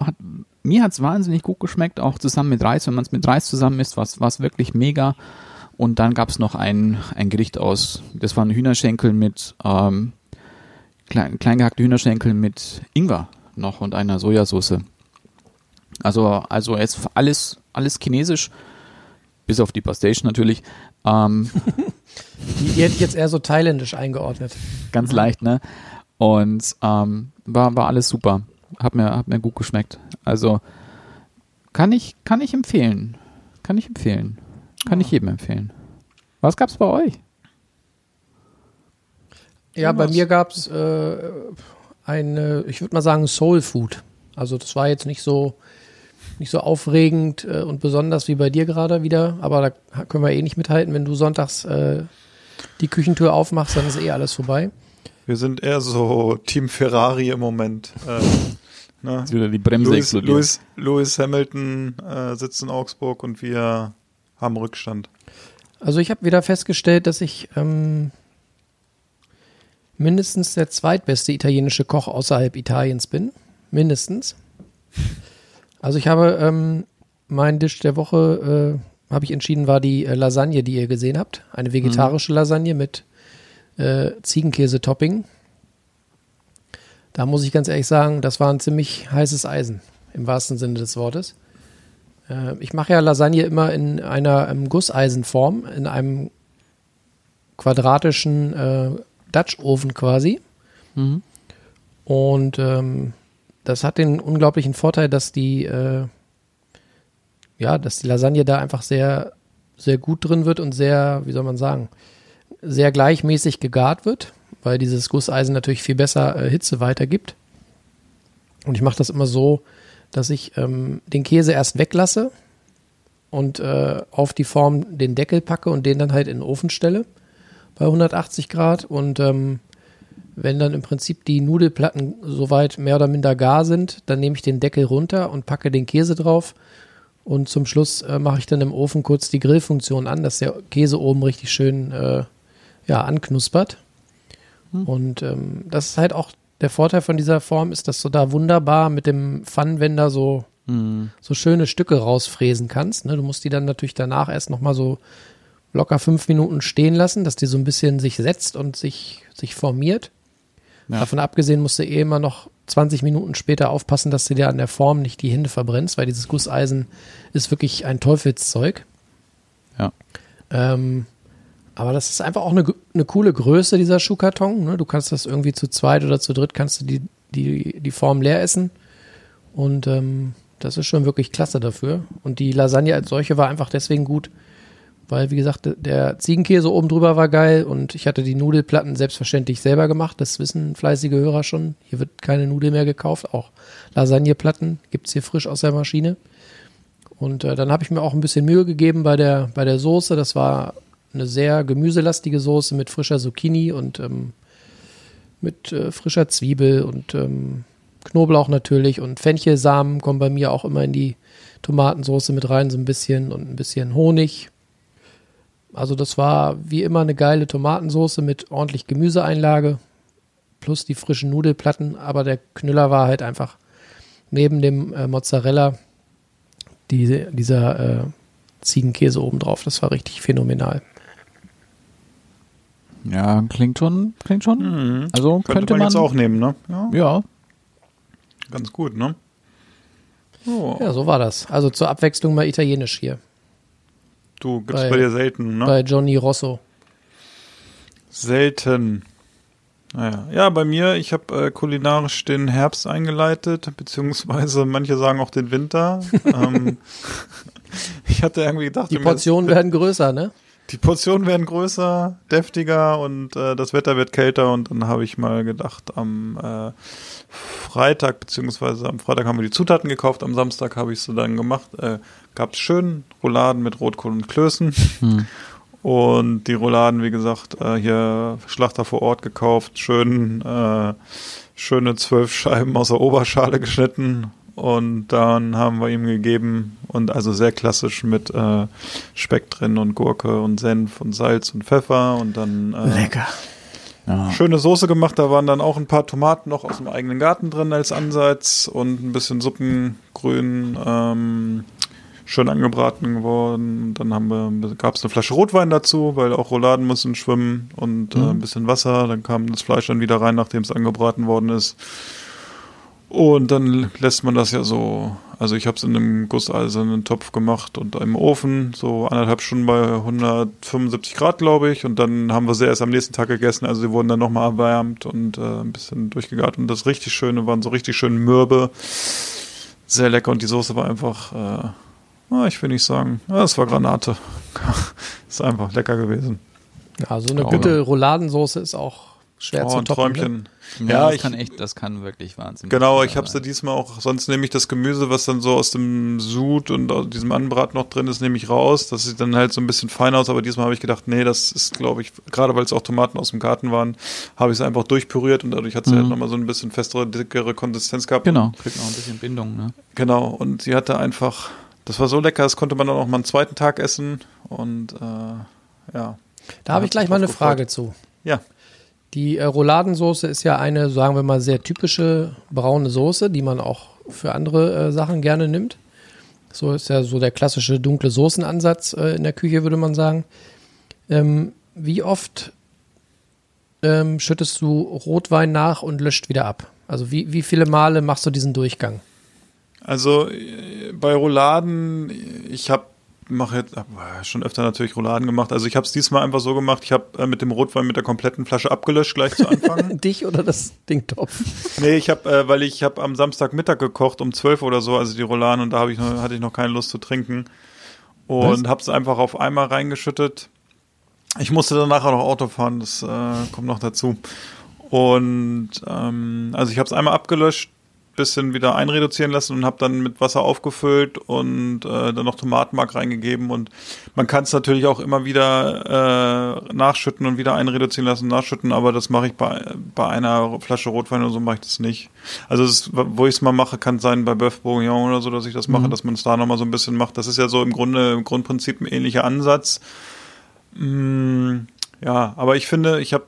Hat, mir hat es wahnsinnig gut geschmeckt, auch zusammen mit Reis. Wenn man es mit Reis zusammen isst, war es wirklich mega. Und dann gab es noch ein, ein Gericht aus, das waren Hühnerschenkel mit, ähm, klein, klein gehackte Hühnerschenkel mit Ingwer noch und einer Sojasauce. Also, also es alles, alles chinesisch, bis auf die Pastation natürlich. Ähm, Die, die hätte ich jetzt eher so thailändisch eingeordnet. ganz leicht, ne? Und ähm, war, war alles super. Hat mir, hat mir gut geschmeckt. Also kann ich, kann ich empfehlen. Kann ich empfehlen. Kann ich jedem empfehlen. Was gab's bei euch? Ja, bei mir gab es äh, eine, ich würde mal sagen, Soul Food. Also das war jetzt nicht so nicht so aufregend äh, und besonders wie bei dir gerade wieder, aber da können wir eh nicht mithalten. Wenn du sonntags äh, die Küchentür aufmachst, dann ist eh alles vorbei. Wir sind eher so Team Ferrari im Moment. Äh, ne? Wieder die Bremse Lewis, explodiert. Lewis, Lewis Hamilton äh, sitzt in Augsburg und wir haben Rückstand. Also ich habe wieder festgestellt, dass ich ähm, mindestens der zweitbeste italienische Koch außerhalb Italiens bin. Mindestens. Also ich habe ähm, mein Dish der Woche, äh, habe ich entschieden, war die äh, Lasagne, die ihr gesehen habt. Eine vegetarische Lasagne mit äh, Ziegenkäse-Topping. Da muss ich ganz ehrlich sagen, das war ein ziemlich heißes Eisen, im wahrsten Sinne des Wortes. Äh, ich mache ja Lasagne immer in einer ähm, Gusseisenform, in einem quadratischen äh, Dutch-Ofen quasi. Mhm. Und ähm, das hat den unglaublichen Vorteil, dass die, äh, ja, dass die Lasagne da einfach sehr, sehr gut drin wird und sehr, wie soll man sagen, sehr gleichmäßig gegart wird, weil dieses Gusseisen natürlich viel besser äh, Hitze weitergibt. Und ich mache das immer so, dass ich ähm, den Käse erst weglasse und äh, auf die Form den Deckel packe und den dann halt in den Ofen stelle bei 180 Grad und ähm, wenn dann im Prinzip die Nudelplatten soweit mehr oder minder gar sind, dann nehme ich den Deckel runter und packe den Käse drauf. Und zum Schluss äh, mache ich dann im Ofen kurz die Grillfunktion an, dass der Käse oben richtig schön äh, ja, anknuspert. Und ähm, das ist halt auch der Vorteil von dieser Form, ist, dass du da wunderbar mit dem Pfannenwender so, Mhm. so schöne Stücke rausfräsen kannst. Ne? Du musst die dann natürlich danach erst nochmal so locker fünf Minuten stehen lassen, dass die so ein bisschen sich setzt und sich, sich formiert. Ja. Davon abgesehen musst du eh immer noch 20 Minuten später aufpassen, dass du dir an der Form nicht die Hände verbrennst, weil dieses Gusseisen ist wirklich ein Teufelszeug. Ja. Ähm, aber das ist einfach auch eine, eine coole Größe, dieser Schuhkarton. Ne? Du kannst das irgendwie zu zweit oder zu dritt kannst du die, die, die Form leer essen. Und ähm, das ist schon wirklich klasse dafür. Und die Lasagne als solche war einfach deswegen gut, weil, wie gesagt, der Ziegenkäse oben drüber war geil und ich hatte die Nudelplatten selbstverständlich selber gemacht. Das wissen fleißige Hörer schon. Hier wird keine Nudel mehr gekauft. Auch Lasagneplatten gibt's hier frisch aus der Maschine. Und äh, dann habe ich mir auch ein bisschen Mühe gegeben bei der, bei der Soße. Das war eine sehr gemüselastige Soße mit frischer Zucchini und ähm, mit äh, frischer Zwiebel und ähm, Knoblauch natürlich und Fenchelsamen kommen bei mir auch immer in die Tomatensoße mit rein, so ein bisschen und ein bisschen Honig. Also das war wie immer eine geile Tomatensoße mit ordentlich Gemüseeinlage plus die frischen Nudelplatten, aber der Knüller war halt einfach neben dem äh, Mozzarella diese, dieser äh, Ziegenkäse obendrauf. Das war richtig phänomenal. Ja, klingt schon, klingt schon. Mhm. Also Könnte, könnte man, man, jetzt auch nehmen, ne? Ja, ja, ganz gut, ne? Oh, Ja, so war das. Also zur Abwechslung mal italienisch hier du gibt's bei- bei, dir selten, ne? bei Johnny Rosso. Selten. Naja. Ja, bei mir, ich habe äh, kulinarisch den Herbst eingeleitet, beziehungsweise manche sagen auch den Winter. ähm, ich hatte irgendwie gedacht, Die Portionen werden größer, ne? die Portionen werden größer, deftiger und äh, das Wetter wird kälter und dann habe ich mal gedacht, am äh, Freitag, beziehungsweise am Freitag haben wir die Zutaten gekauft, am Samstag habe ich sie dann gemacht. Äh, Gab es schön Rouladen mit Rotkohl und Klößen. Und die Rouladen, wie gesagt, äh, hier Schlachter vor Ort gekauft, schön äh, schöne zwölf Scheiben aus der Oberschale geschnitten und dann haben wir ihm gegeben und also sehr klassisch mit äh, Speck drin und Gurke und Senf und Salz und Pfeffer und dann äh, Lecker. Ja. schöne Soße gemacht. Da waren dann auch ein paar Tomaten noch aus dem eigenen Garten drin als Ansatz und ein bisschen Suppengrün. Ähm, schön angebraten geworden. Dann haben wir, gab es eine Flasche Rotwein dazu, weil auch Rouladen müssen schwimmen und äh, ein bisschen Wasser. Dann kam das Fleisch dann wieder rein, nachdem es angebraten worden ist. Und dann lässt man das ja so, also ich habe es in einem gusseisernen Topf gemacht und im Ofen, so anderthalb Stunden bei 175 Grad, glaube ich. Und dann haben wir sie erst am nächsten Tag gegessen. Also sie wurden dann nochmal erwärmt und äh, ein bisschen durchgegart. Und das richtig Schöne waren so richtig schön mürbe. Sehr lecker und die Soße war einfach, äh, ich will nicht sagen, es war Granate. ist einfach lecker gewesen. Ja, so eine gute Rouladensoße ist auch schwer Oh, zu ein toppen. Ne? Träumchen. Ja, Ja, das ich- kann echt, das kann wirklich Wahnsinn. Genau, ich habe sie diesmal auch, sonst nehme ich das Gemüse, was dann so aus dem Sud und aus diesem Anbrat noch drin ist, nehme ich raus. Das sieht dann halt so ein bisschen fein aus, aber diesmal habe ich gedacht, nee, das ist, glaube ich, gerade weil es auch Tomaten aus dem Garten waren, habe ich es einfach durchpüriert und dadurch hat sie Mhm. halt nochmal so ein bisschen festere, dickere Konsistenz gehabt. Genau, kriegt noch ein bisschen Bindung, ne? Genau, und sie hatte einfach, das war so lecker, das konnte man dann auch mal einen zweiten Tag essen und äh, ja. Da habe ich gleich mal eine Frage zu. Ja, Die äh, Rouladensoße ist ja eine, sagen wir mal, sehr typische braune Soße, die man auch für andere äh, Sachen gerne nimmt. So ist ja so der klassische dunkle Soßenansatz äh, in der Küche, würde man sagen. Ähm, wie oft ähm, schüttest du Rotwein nach und löscht wieder ab? Also wie, wie viele Male machst du diesen Durchgang? Also äh, bei Rouladen, ich habe mache jetzt äh, schon öfter natürlich Rouladen gemacht. Also ich habe es diesmal einfach so gemacht. Ich habe äh, mit dem Rotwein mit der kompletten Flasche abgelöscht gleich zu Anfang. Dich oder das Dingtopf? nee, ich habe, äh, weil ich habe am Samstagmittag gekocht um 12 oder so, also die Rouladen und da habe ich noch, hatte ich noch keine Lust zu trinken und habe es einfach auf einmal reingeschüttet. Ich musste dann nachher noch Auto fahren, das äh, kommt noch dazu. Und ähm, also ich habe es einmal abgelöscht, bisschen wieder einreduzieren lassen und habe dann mit Wasser aufgefüllt und äh, dann noch Tomatenmark reingegeben und man kann es natürlich auch immer wieder äh, nachschütten und wieder einreduzieren lassen, nachschütten, aber das mache ich bei, bei einer Flasche Rotwein oder so mache ich das nicht. Also es, wo ich es mal mache, kann sein bei Bœuf Bourguignon oder so, dass ich das mache, dass man es da nochmal so ein bisschen macht. Das ist ja so im Grunde im Grundprinzip ein ähnlicher Ansatz. Mm, ja, aber ich finde, ich habe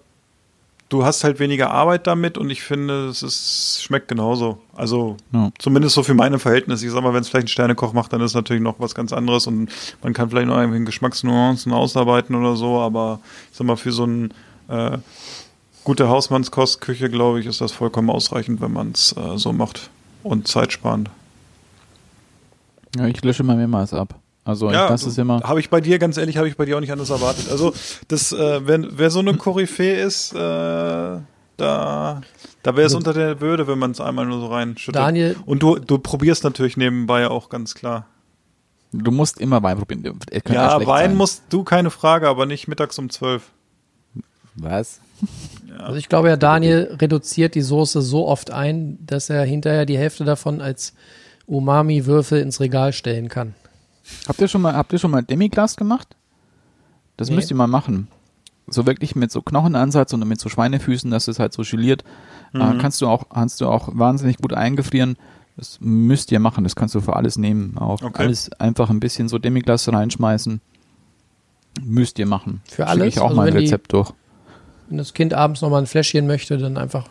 du hast halt weniger Arbeit damit und ich finde, es ist, schmeckt genauso. Also Ja. zumindest so für meine Verhältnisse. Ich sag mal, wenn es vielleicht ein Sternekoch macht, dann ist natürlich noch was ganz anderes und man kann vielleicht noch irgendwie Geschmacksnuancen ausarbeiten oder so, aber ich sag mal, für so ein äh, gute Hausmannskostküche, glaube ich, ist das vollkommen ausreichend, wenn man es äh, so macht und zeitsparend. Ja, ich lösche mal mehrmals ab. Also ich lasse es immer. Habe ich bei dir, ganz ehrlich, habe ich bei dir auch nicht anders erwartet. Also, das, äh, wenn, wer so eine Koryphäe ist, äh, da, da wäre es unter der Würde, wenn man es einmal nur so reinschüttet. Daniel- Und du, du probierst natürlich nebenbei auch ganz klar. Du musst immer Wein probieren. Er Ja, Wein sein. musst du, keine Frage, aber nicht mittags um zwölf. Was? Also ich glaube ja, Daniel reduziert die Soße so oft ein, dass er hinterher die Hälfte davon als Umami-Würfel ins Regal stellen kann. Habt ihr schon mal, habt ihr schon mal Demiglas gemacht? Das Nee. müsst ihr mal machen. So wirklich mit so Knochenansatz und mit so Schweinefüßen, dass es halt so geliert. Äh, kannst du auch, kannst du auch wahnsinnig gut eingefrieren. Das müsst ihr machen. Das kannst du für alles nehmen. Auch Okay. alles einfach ein bisschen so Demiglas reinschmeißen. Müsst ihr machen. Für Schicke alles? ich auch Also mal ein wenn die- Rezept durch. Wenn das Kind abends nochmal ein Fläschchen möchte, dann einfach.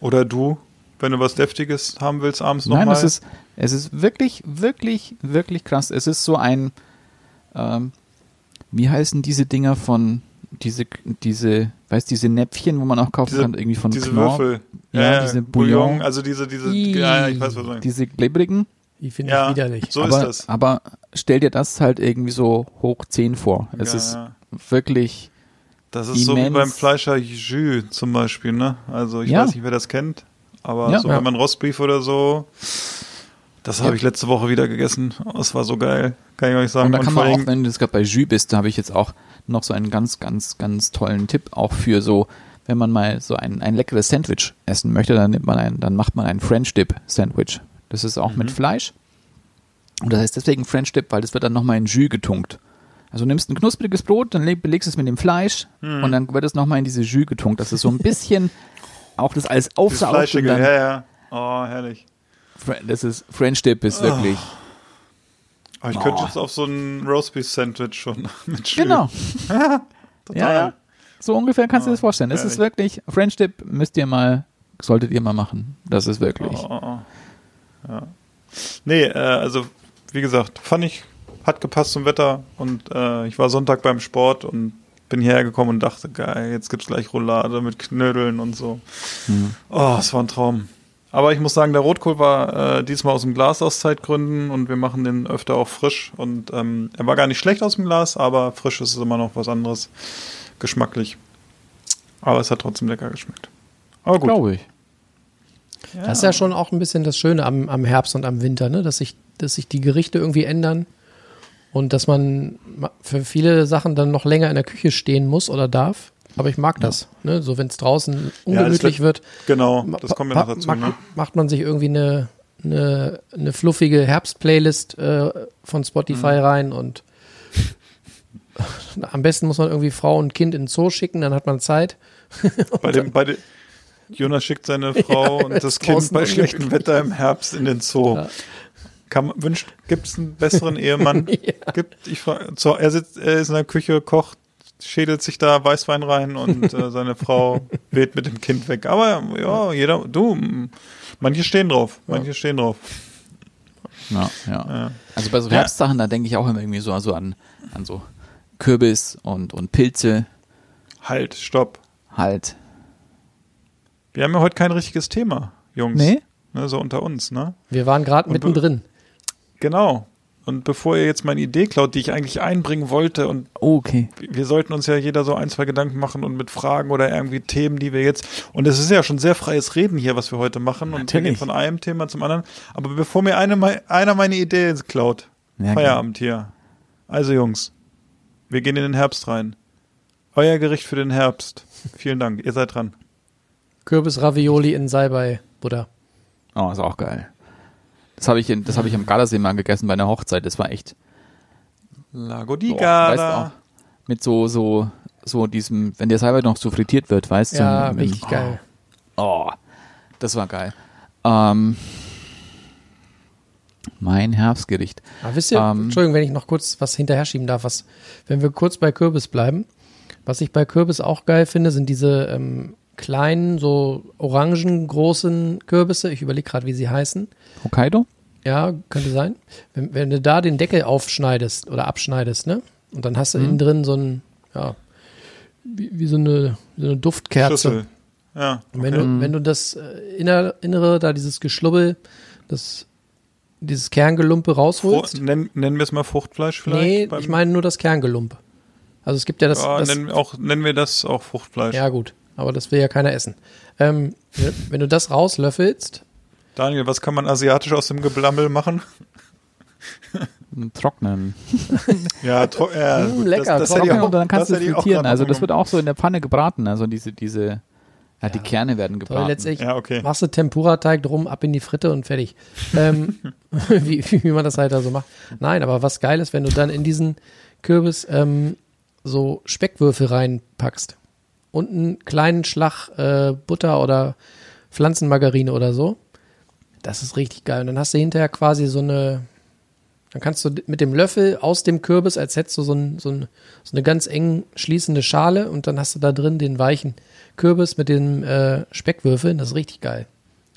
Oder du, wenn du was Deftiges haben willst, abends Nein, nochmal. es ist, es ist wirklich, wirklich, wirklich krass. Es ist so ein, ähm, wie heißen diese Dinger von, diese, diese, weißt diese Näpfchen, wo man auch kaufen Diese- kann, irgendwie von diese Knorr. Würfel. Ja, diese Bouillon. Also diese, diese, Ih. ja, ja, ich weiß, was du meinst. Diese klebrigen. Die finde Ja, ich widerlich. so aber, ist das. aber stell dir das halt irgendwie so hoch 10 vor. Es Ja, ist ja. wirklich, Das ist so wie immens. beim Fleischer Jus zum Beispiel, ne? Also ich Ja. weiß nicht, wer das kennt, aber Ja. so Ja. wenn man Rostbeef oder so, das habe ich letzte Woche wieder gegessen. Das war so geil, kann ich euch sagen. und da kann man auch, wenn du jetzt gerade bei Jus bist, da habe ich jetzt auch noch so einen ganz, ganz, ganz tollen Tipp, auch für so, wenn man mal so ein, ein leckeres Sandwich essen möchte, dann nimmt man ein, dann macht man ein French Dip Sandwich. Das ist auch mit Fleisch. Und das heißt deswegen French Dip, weil das wird dann nochmal in Jus getunkt. Also du nimmst ein knuspriges Brot, dann leg- belegst es mit dem Fleisch und dann wird es nochmal in diese Jus getunkt. Das ist so ein bisschen auch das alles Das aufsaugt und Fleischige, dann, ja, ja. Oh, herrlich. Das ist French Dip ist wirklich Oh, ich könnte jetzt auf so ein Roastbeef-Sandwich schon mit Schü. genau. Total. Ja, ja. So ungefähr kannst du dir das vorstellen. Es ist wirklich French Dip müsst ihr mal solltet ihr mal machen. Das ist wirklich. Oh, oh, oh. Ja. Nee, äh, also wie gesagt, fand ich, hat gepasst zum Wetter und äh, ich war Sonntag beim Sport und bin hierher gekommen und dachte, geil, jetzt gibt's gleich Roulade mit Knödeln und so. Oh, es war ein Traum. Aber ich muss sagen, der Rotkohl war äh, diesmal aus dem Glas aus Zeitgründen und wir machen den öfter auch frisch. Und ähm, er war gar nicht schlecht aus dem Glas, aber frisch ist immer noch was anderes geschmacklich. Aber es hat trotzdem lecker geschmeckt. Aber gut. Glaube ich. Das ist ja schon auch ein bisschen das Schöne am, am Herbst und am Winter, ne? dass, sich, dass sich die Gerichte irgendwie ändern und dass man ma- für viele Sachen dann noch länger in der Küche stehen muss oder darf. Aber ich mag das. Ne? So, wenn es draußen ungemütlich wird, Genau, das kommt ja noch dazu. macht, Ne? macht man sich irgendwie eine, eine, eine fluffige Herbst-Playlist äh, von Spotify Mhm. rein und am besten muss man irgendwie Frau und Kind in den Zoo schicken, dann hat man Zeit. Bei dem, bei dem, Jonas schickt seine Frau und das Kind bei schlechtem Wetter im Herbst in den Zoo. Ja. Kann man, wünscht, gibt es einen besseren Ehemann? Gibt, ich frage, so, er sitzt, er ist in der Küche, kocht, schädelt sich da Weißwein rein und äh, seine Frau weht mit dem Kind weg. Aber ja, jeder, du, manche stehen drauf, manche stehen drauf. Ja, ja. Ja. Also bei so Ja. Herbstsachen, da denke ich auch immer irgendwie so also an, an so Kürbis und, und Pilze Halt, stopp. halt. Wir haben ja heute kein richtiges Thema, Jungs. Nee? Ne, so unter uns, ne? Wir waren gerade mittendrin. Genau. Und bevor ihr jetzt meine Idee klaut, die ich eigentlich einbringen wollte und Oh, okay. wir sollten uns ja jeder so ein, zwei Gedanken machen und mit Fragen oder irgendwie Themen, die wir jetzt. Und es ist ja schon sehr freies Reden hier, was wir heute machen. Und wir Natürlich. gehen von einem Thema zum anderen. Aber bevor mir eine, einer meine Idee klaut, Ja, Feierabend hier. Also Jungs, wir gehen in den Herbst rein. Euer Gericht für den Herbst. Vielen Dank, ihr seid dran. Kürbis-Ravioli in Salbei-Butter. Oh, ist auch geil. Das habe ich, in- das habe ich am Gardasee mal gegessen bei einer Hochzeit. Das war echt Lago di Boah, Garda. weißt du auch, mit so, so, so diesem, wenn der selber noch so frittiert wird, weißt Ja, du? mit- richtig geil. Oh, das war geil. Ähm, mein Herbstgericht. Aber wisst ihr, Ähm, Entschuldigung, wenn ich noch kurz was hinterher schieben darf, was, wenn wir kurz bei Kürbis bleiben. Was ich bei Kürbis auch geil finde, sind diese ähm, kleinen, so orangengroßen Kürbisse. Ich überlege gerade, wie sie heißen. Hokkaido? Ja, könnte sein. Wenn, wenn du da den Deckel aufschneidest oder abschneidest, ne? Und dann hast du innen drin so ein, ja, wie, wie so eine, so eine Duftkerze. Schüssel. Ja. Und wenn, du, wenn du das äh, inner, innere, da dieses Geschlubbel, das, dieses Kerngelumpe rausholst. Frucht, nennen, nennen wir es mal Fruchtfleisch vielleicht? Nee, ich meine nur das Kerngelump. Also es gibt ja das. ja, das nennen, auch, nennen wir das auch Fruchtfleisch. ja, gut. Aber das will ja keiner essen. Ähm, wenn du das rauslöffelst, Daniel, was kann man asiatisch aus dem Geblammel machen? Trocknen. Ja, tro- ja Mm, lecker, Das, das Trocknen auch, und dann kannst du es frittieren. Also das wird auch so in der Pfanne gebraten. Also diese, diese, ja, die Kerne werden toll, gebraten. letztlich Ja, okay. machst du Tempura-Teig drum, ab in die Fritte und fertig. ähm, wie, wie man das halt da so macht. Nein, aber was geil ist, wenn du dann in diesen Kürbis ähm, so Speckwürfel reinpackst und einen kleinen Schlag äh, Butter oder Pflanzenmargarine oder so. Das ist richtig geil. Und dann hast du hinterher quasi so eine, dann kannst du mit dem Löffel aus dem Kürbis, als hättest du so, ein, so, ein, so eine ganz eng schließende Schale und dann hast du da drin den weichen Kürbis mit den äh, Speckwürfeln. Das ist richtig geil.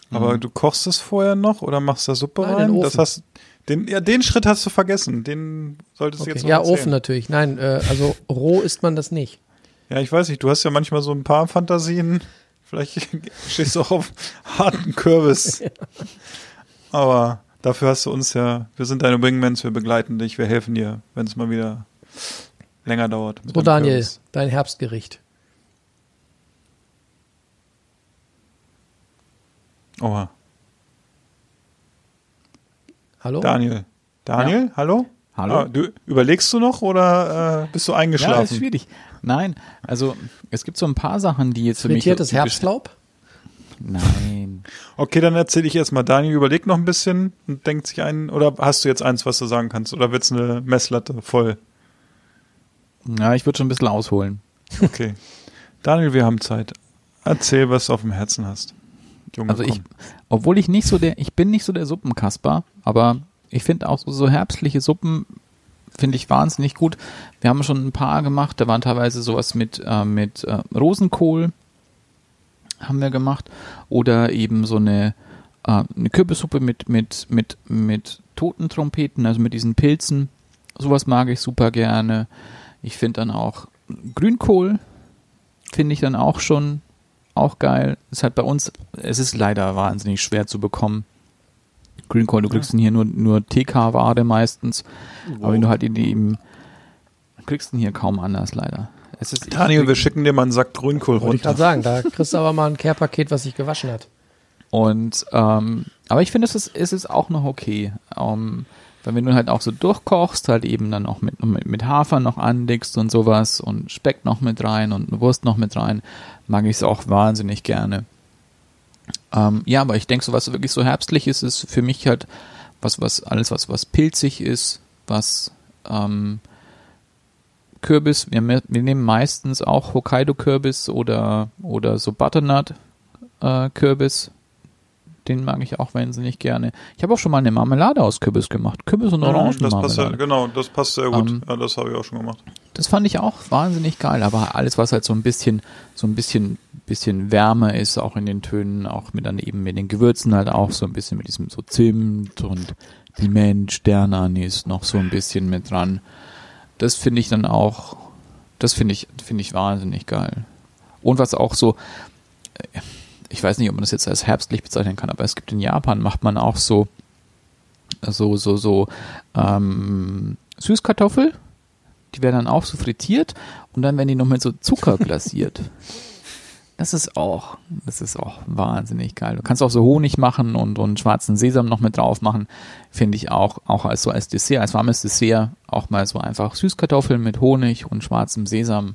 Aber du kochst es vorher noch oder machst da Suppe Nein, in rein? den Das Ofen. hast, den, ja, den Schritt hast du vergessen. Den solltest du Okay. jetzt noch Ja, erzählen. Ofen natürlich. Nein, äh, also roh isst man das nicht. Ja, ich weiß nicht, du hast ja manchmal so ein paar Fantasien. Vielleicht stehst du auch auf harten Kürbis. Aber dafür hast du uns ja, wir sind deine Wingmans, wir begleiten dich, wir helfen dir, wenn es mal wieder länger dauert. So, Daniel, Kürbis. dein Herbstgericht. Oha. Hallo? Daniel. Daniel, hallo? Hallo? Ah, du, überlegst du noch oder äh, bist du Ja, ist eingeschlafen? schwierig. Nein, also es gibt so ein paar Sachen, die jetzt für mich. Frittiertes Herbstlaub? Nein. Okay, dann erzähle ich erstmal. Daniel überlegt noch ein bisschen und denkt sich ein. Oder hast du jetzt eins, was du sagen kannst? Oder wird's eine Messlatte voll? Ja, ich würde schon ein bisschen ausholen. Okay. Daniel, wir haben Zeit. Erzähl, was du auf dem Herzen hast. Junge, Also ich, komm. obwohl ich nicht so der, ich bin nicht so der Suppenkasper, aber ich finde auch so, so herbstliche Suppen finde ich wahnsinnig gut. Wir haben schon ein paar gemacht, da waren teilweise sowas mit, äh, mit äh, Rosenkohl haben wir gemacht oder eben so eine, äh, eine Kürbissuppe mit, mit, mit, mit Totentrompeten, also mit diesen Pilzen. Sowas mag ich super gerne. Ich finde dann auch Grünkohl finde ich dann auch schon auch geil. Ist halt bei uns, es ist leider wahnsinnig schwer zu bekommen. Grünkohl, du kriegst ihn hier nur, nur TK-Ware meistens. Aber wenn du halt in die eben, kriegst ihn hier kaum anders leider. Es ist Daniel, wir schicken dir mal einen Sack Grünkohl Wollte ich gerade runter. sagen, da kriegst du aber mal ein Care-Paket, was sich gewaschen hat. Und ähm, aber ich finde, es ist, es ist auch noch okay. Ähm, weil wenn du halt auch so durchkochst, halt eben dann auch mit, mit, mit Hafer noch anlegst und sowas und Speck noch mit rein und eine Wurst noch mit rein, mag ich es auch wahnsinnig gerne. Ähm, ja, aber ich denke, so was wirklich so herbstlich ist, ist für mich halt was, was, alles was, was pilzig ist, was ähm, Kürbis, wir, wir nehmen meistens auch Hokkaido-Kürbis oder, oder so Butternut-Kürbis. Den mag ich auch wahnsinnig gerne. Ich habe auch schon mal eine Marmelade aus Kürbis gemacht. Kürbis und das passt ja, genau, das passt sehr gut. Ähm, ja, das habe ich auch schon gemacht. Das fand ich auch wahnsinnig geil. Aber alles, was halt so ein bisschen, so ein bisschen, bisschen wärmer ist, auch in den Tönen, auch mit dann eben mit den Gewürzen halt auch so ein bisschen mit diesem so Zimt und Piment, Sternanis noch so ein bisschen mit dran. Das finde ich dann auch, das finde ich, finde ich wahnsinnig geil. Und was auch so, äh, ich weiß nicht, ob man das jetzt als herbstlich bezeichnen kann, aber es gibt in Japan, macht man auch so, so, so, so, ähm, Süßkartoffel, die werden dann auch so frittiert und dann werden die noch mit so Zucker glasiert. Das ist auch, das ist auch wahnsinnig geil. Du kannst auch so Honig machen und, und schwarzen Sesam noch mit drauf machen. Finde ich auch, auch als so als Dessert, als warmes Dessert, auch mal so einfach Süßkartoffeln mit Honig und schwarzem Sesam.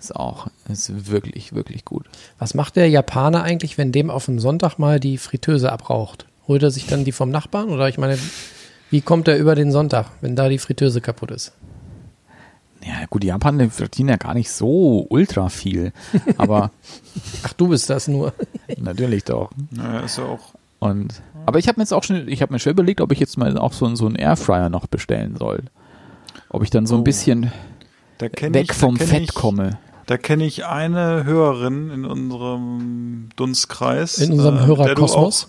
Ist auch, ist wirklich, wirklich gut. Was macht der Japaner eigentlich, wenn dem auf dem Sonntag mal die Fritteuse abraucht? Holt er sich dann die vom Nachbarn? Oder ich meine, wie kommt er über den Sonntag, wenn da die Fritteuse kaputt ist? Ja, gut, die Japaner verdienen ja gar nicht so ultra viel. Aber Ach, du bist das nur. natürlich doch. Naja, ist ja auch. Und, aber ich habe mir jetzt auch schon, ich habe mir schon überlegt, ob ich jetzt mal auch so, so einen Airfryer noch bestellen soll. Ob ich dann so ein Oh. bisschen weg ich, vom Fett ich, komme. Da kenne ich eine Hörerin in unserem Dunstkreis. In unserem äh, Hörerkosmos.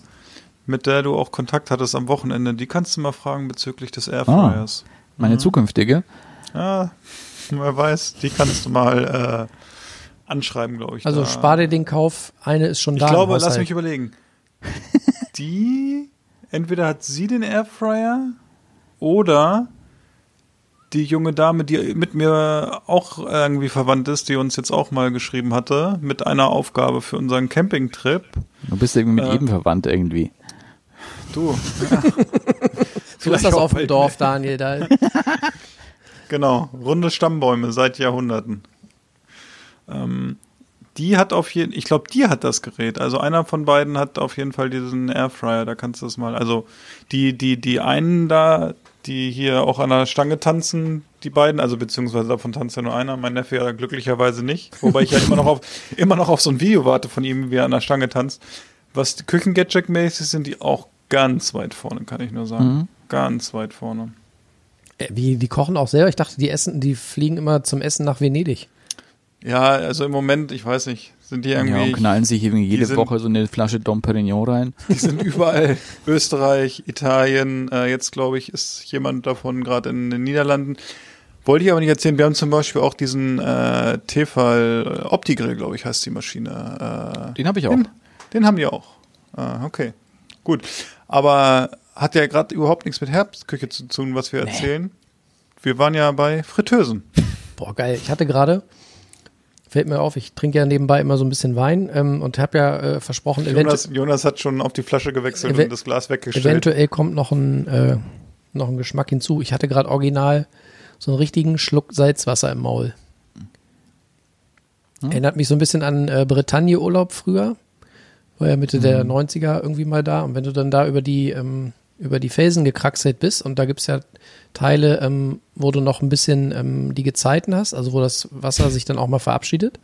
Mit der du auch Kontakt hattest am Wochenende. Die kannst du mal fragen bezüglich des Airfryers. Meine Mhm. zukünftige. Ja, wer weiß, die kannst du mal äh, anschreiben, glaube ich. Also da. spar dir den Kauf, eine ist schon Ich da. im glaube, lass Haushalt. mich überlegen. Die, entweder hat sie den Airfryer oder die junge Dame, die mit mir auch irgendwie verwandt ist, die uns jetzt auch mal geschrieben hatte, mit einer Aufgabe für unseren Campingtrip. Du bist irgendwie mit Äh, jedem verwandt irgendwie. Du. So ist das auf dem Dorf, Daniel. Da, Genau, runde Stammbäume seit Jahrhunderten. Ähm, die hat auf jeden, ich glaube, die hat das Gerät. Also einer von beiden hat auf jeden Fall diesen Airfryer. Da kannst du das mal. Also die, die, die einen da, die hier auch an der Stange tanzen, die beiden, also beziehungsweise davon tanzt ja nur einer. Mein Neffe ja glücklicherweise nicht. Wobei ich ja immer noch auf, immer noch auf so ein Video warte von ihm, wie er an der Stange tanzt. Was Küchengadget-mäßig sind die auch ganz weit vorne, kann ich nur sagen. Mhm. Ganz weit vorne. Äh, wie, die kochen auch selber. Ich dachte, die essen, die fliegen immer zum Essen nach Venedig. Ja, also im Moment, ich weiß nicht, sind die Ja, und irgendwie, knallen sich irgendwie jede sind- Woche so eine Flasche Dom Perignon rein. die sind überall. Österreich, Italien, äh, jetzt glaube ich, ist jemand davon gerade in den Niederlanden. Wollte ich aber nicht erzählen, wir haben zum Beispiel auch diesen äh, Tefal äh, Opti-Grill, glaube ich, heißt die Maschine. Äh, Den habe ich auch. Den, den haben die auch. Ah, okay. Gut. Aber hat ja gerade überhaupt nichts mit Herbstküche zu tun, was wir erzählen. Wir waren ja bei Fritteusen. Boah, geil. Ich hatte gerade, fällt mir auf, ich trinke ja nebenbei immer so ein bisschen Wein ähm, und habe ja äh, versprochen, Jonas, Jonas hat schon auf die Flasche gewechselt und das Glas weggestellt. eventuell kommt noch ein, äh, noch ein Geschmack hinzu. Ich hatte gerade original so einen richtigen Schluck Salzwasser im Maul. Erinnert mich so ein bisschen an äh, Bretagne-Urlaub früher. War ja Mitte Mhm. der 90er irgendwie mal da. Und wenn du dann da über die, ähm, über die Felsen gekraxelt bist und da gibt's ja Teile, ähm, wo du noch ein bisschen ähm, die Gezeiten hast, also wo das Wasser sich dann auch mal verabschiedet.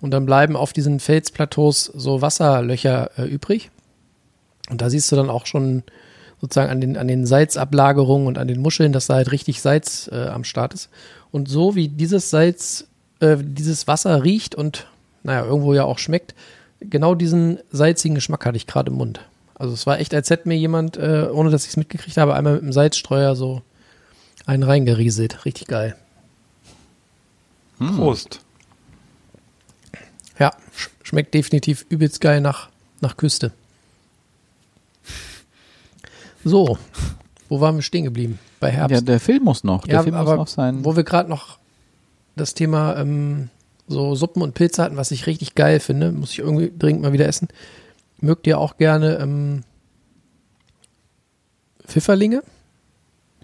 Und dann bleiben auf diesen Felsplateaus so Wasserlöcher äh, übrig. Und da siehst du dann auch schon sozusagen an den, an den Salzablagerungen und an den Muscheln, dass da halt richtig Salz äh, am Start ist. Und so wie dieses Salz, äh, dieses Wasser riecht und, naja, irgendwo ja auch schmeckt, genau diesen salzigen Geschmack hatte ich gerade im Mund. Also es war echt, als hätte mir jemand, äh, ohne dass ich es mitgekriegt habe, einmal mit dem Salzstreuer so einen reingerieselt. Richtig geil. Prost. Ja, sch schmeckt definitiv übelst geil nach, nach Küste. So, wo waren wir stehen geblieben? Bei Herbst. Ja, der Film muss noch. Der Ja, Film muss aber noch sein. wo wir gerade noch das Thema ähm, so Suppen und Pilze hatten, was ich richtig geil finde, muss ich irgendwie dringend mal wieder essen. Mögt ihr auch gerne ähm, Pfifferlinge?